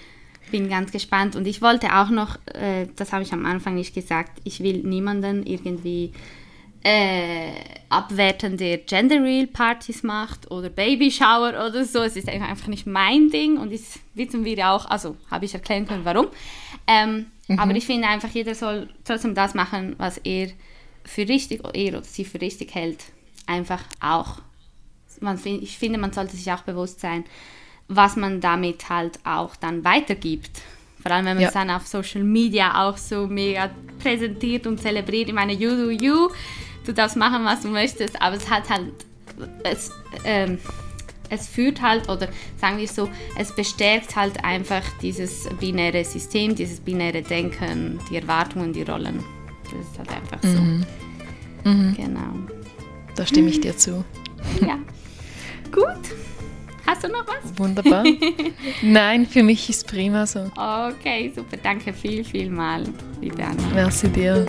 bin ganz gespannt und ich wollte auch noch, äh, das habe ich am Anfang nicht gesagt, ich will niemanden irgendwie äh, abwerten, der Gender Real Partys macht oder Baby Shower oder so. Es ist einfach nicht mein Ding und das wissen wir auch, also habe ich erklären können, warum. Ähm, mhm. Aber ich finde einfach, jeder soll trotzdem das machen, was er für richtig, er oder sie für richtig hält. Einfach auch. Man, ich finde, man sollte sich auch bewusst sein, was man damit halt auch dann weitergibt. Vor allem, wenn man ja. es dann auf Social Media auch so mega präsentiert und zelebriert. Ich meine, you do you du darfst machen, was du möchtest, aber es hat halt, es, ähm, es führt halt, oder sagen wir so, es bestärkt halt einfach dieses binäre System, dieses binäre Denken, die Erwartungen, die Rollen. Das ist halt einfach so. Mhm. Mhm. Genau. Da stimme ich dir zu. [LAUGHS] Ja. Gut. Hast du noch was? Wunderbar. [LAUGHS] Nein, für mich ist prima so. Okay, super. Danke viel, viel mal, liebe Anna. Merci dir.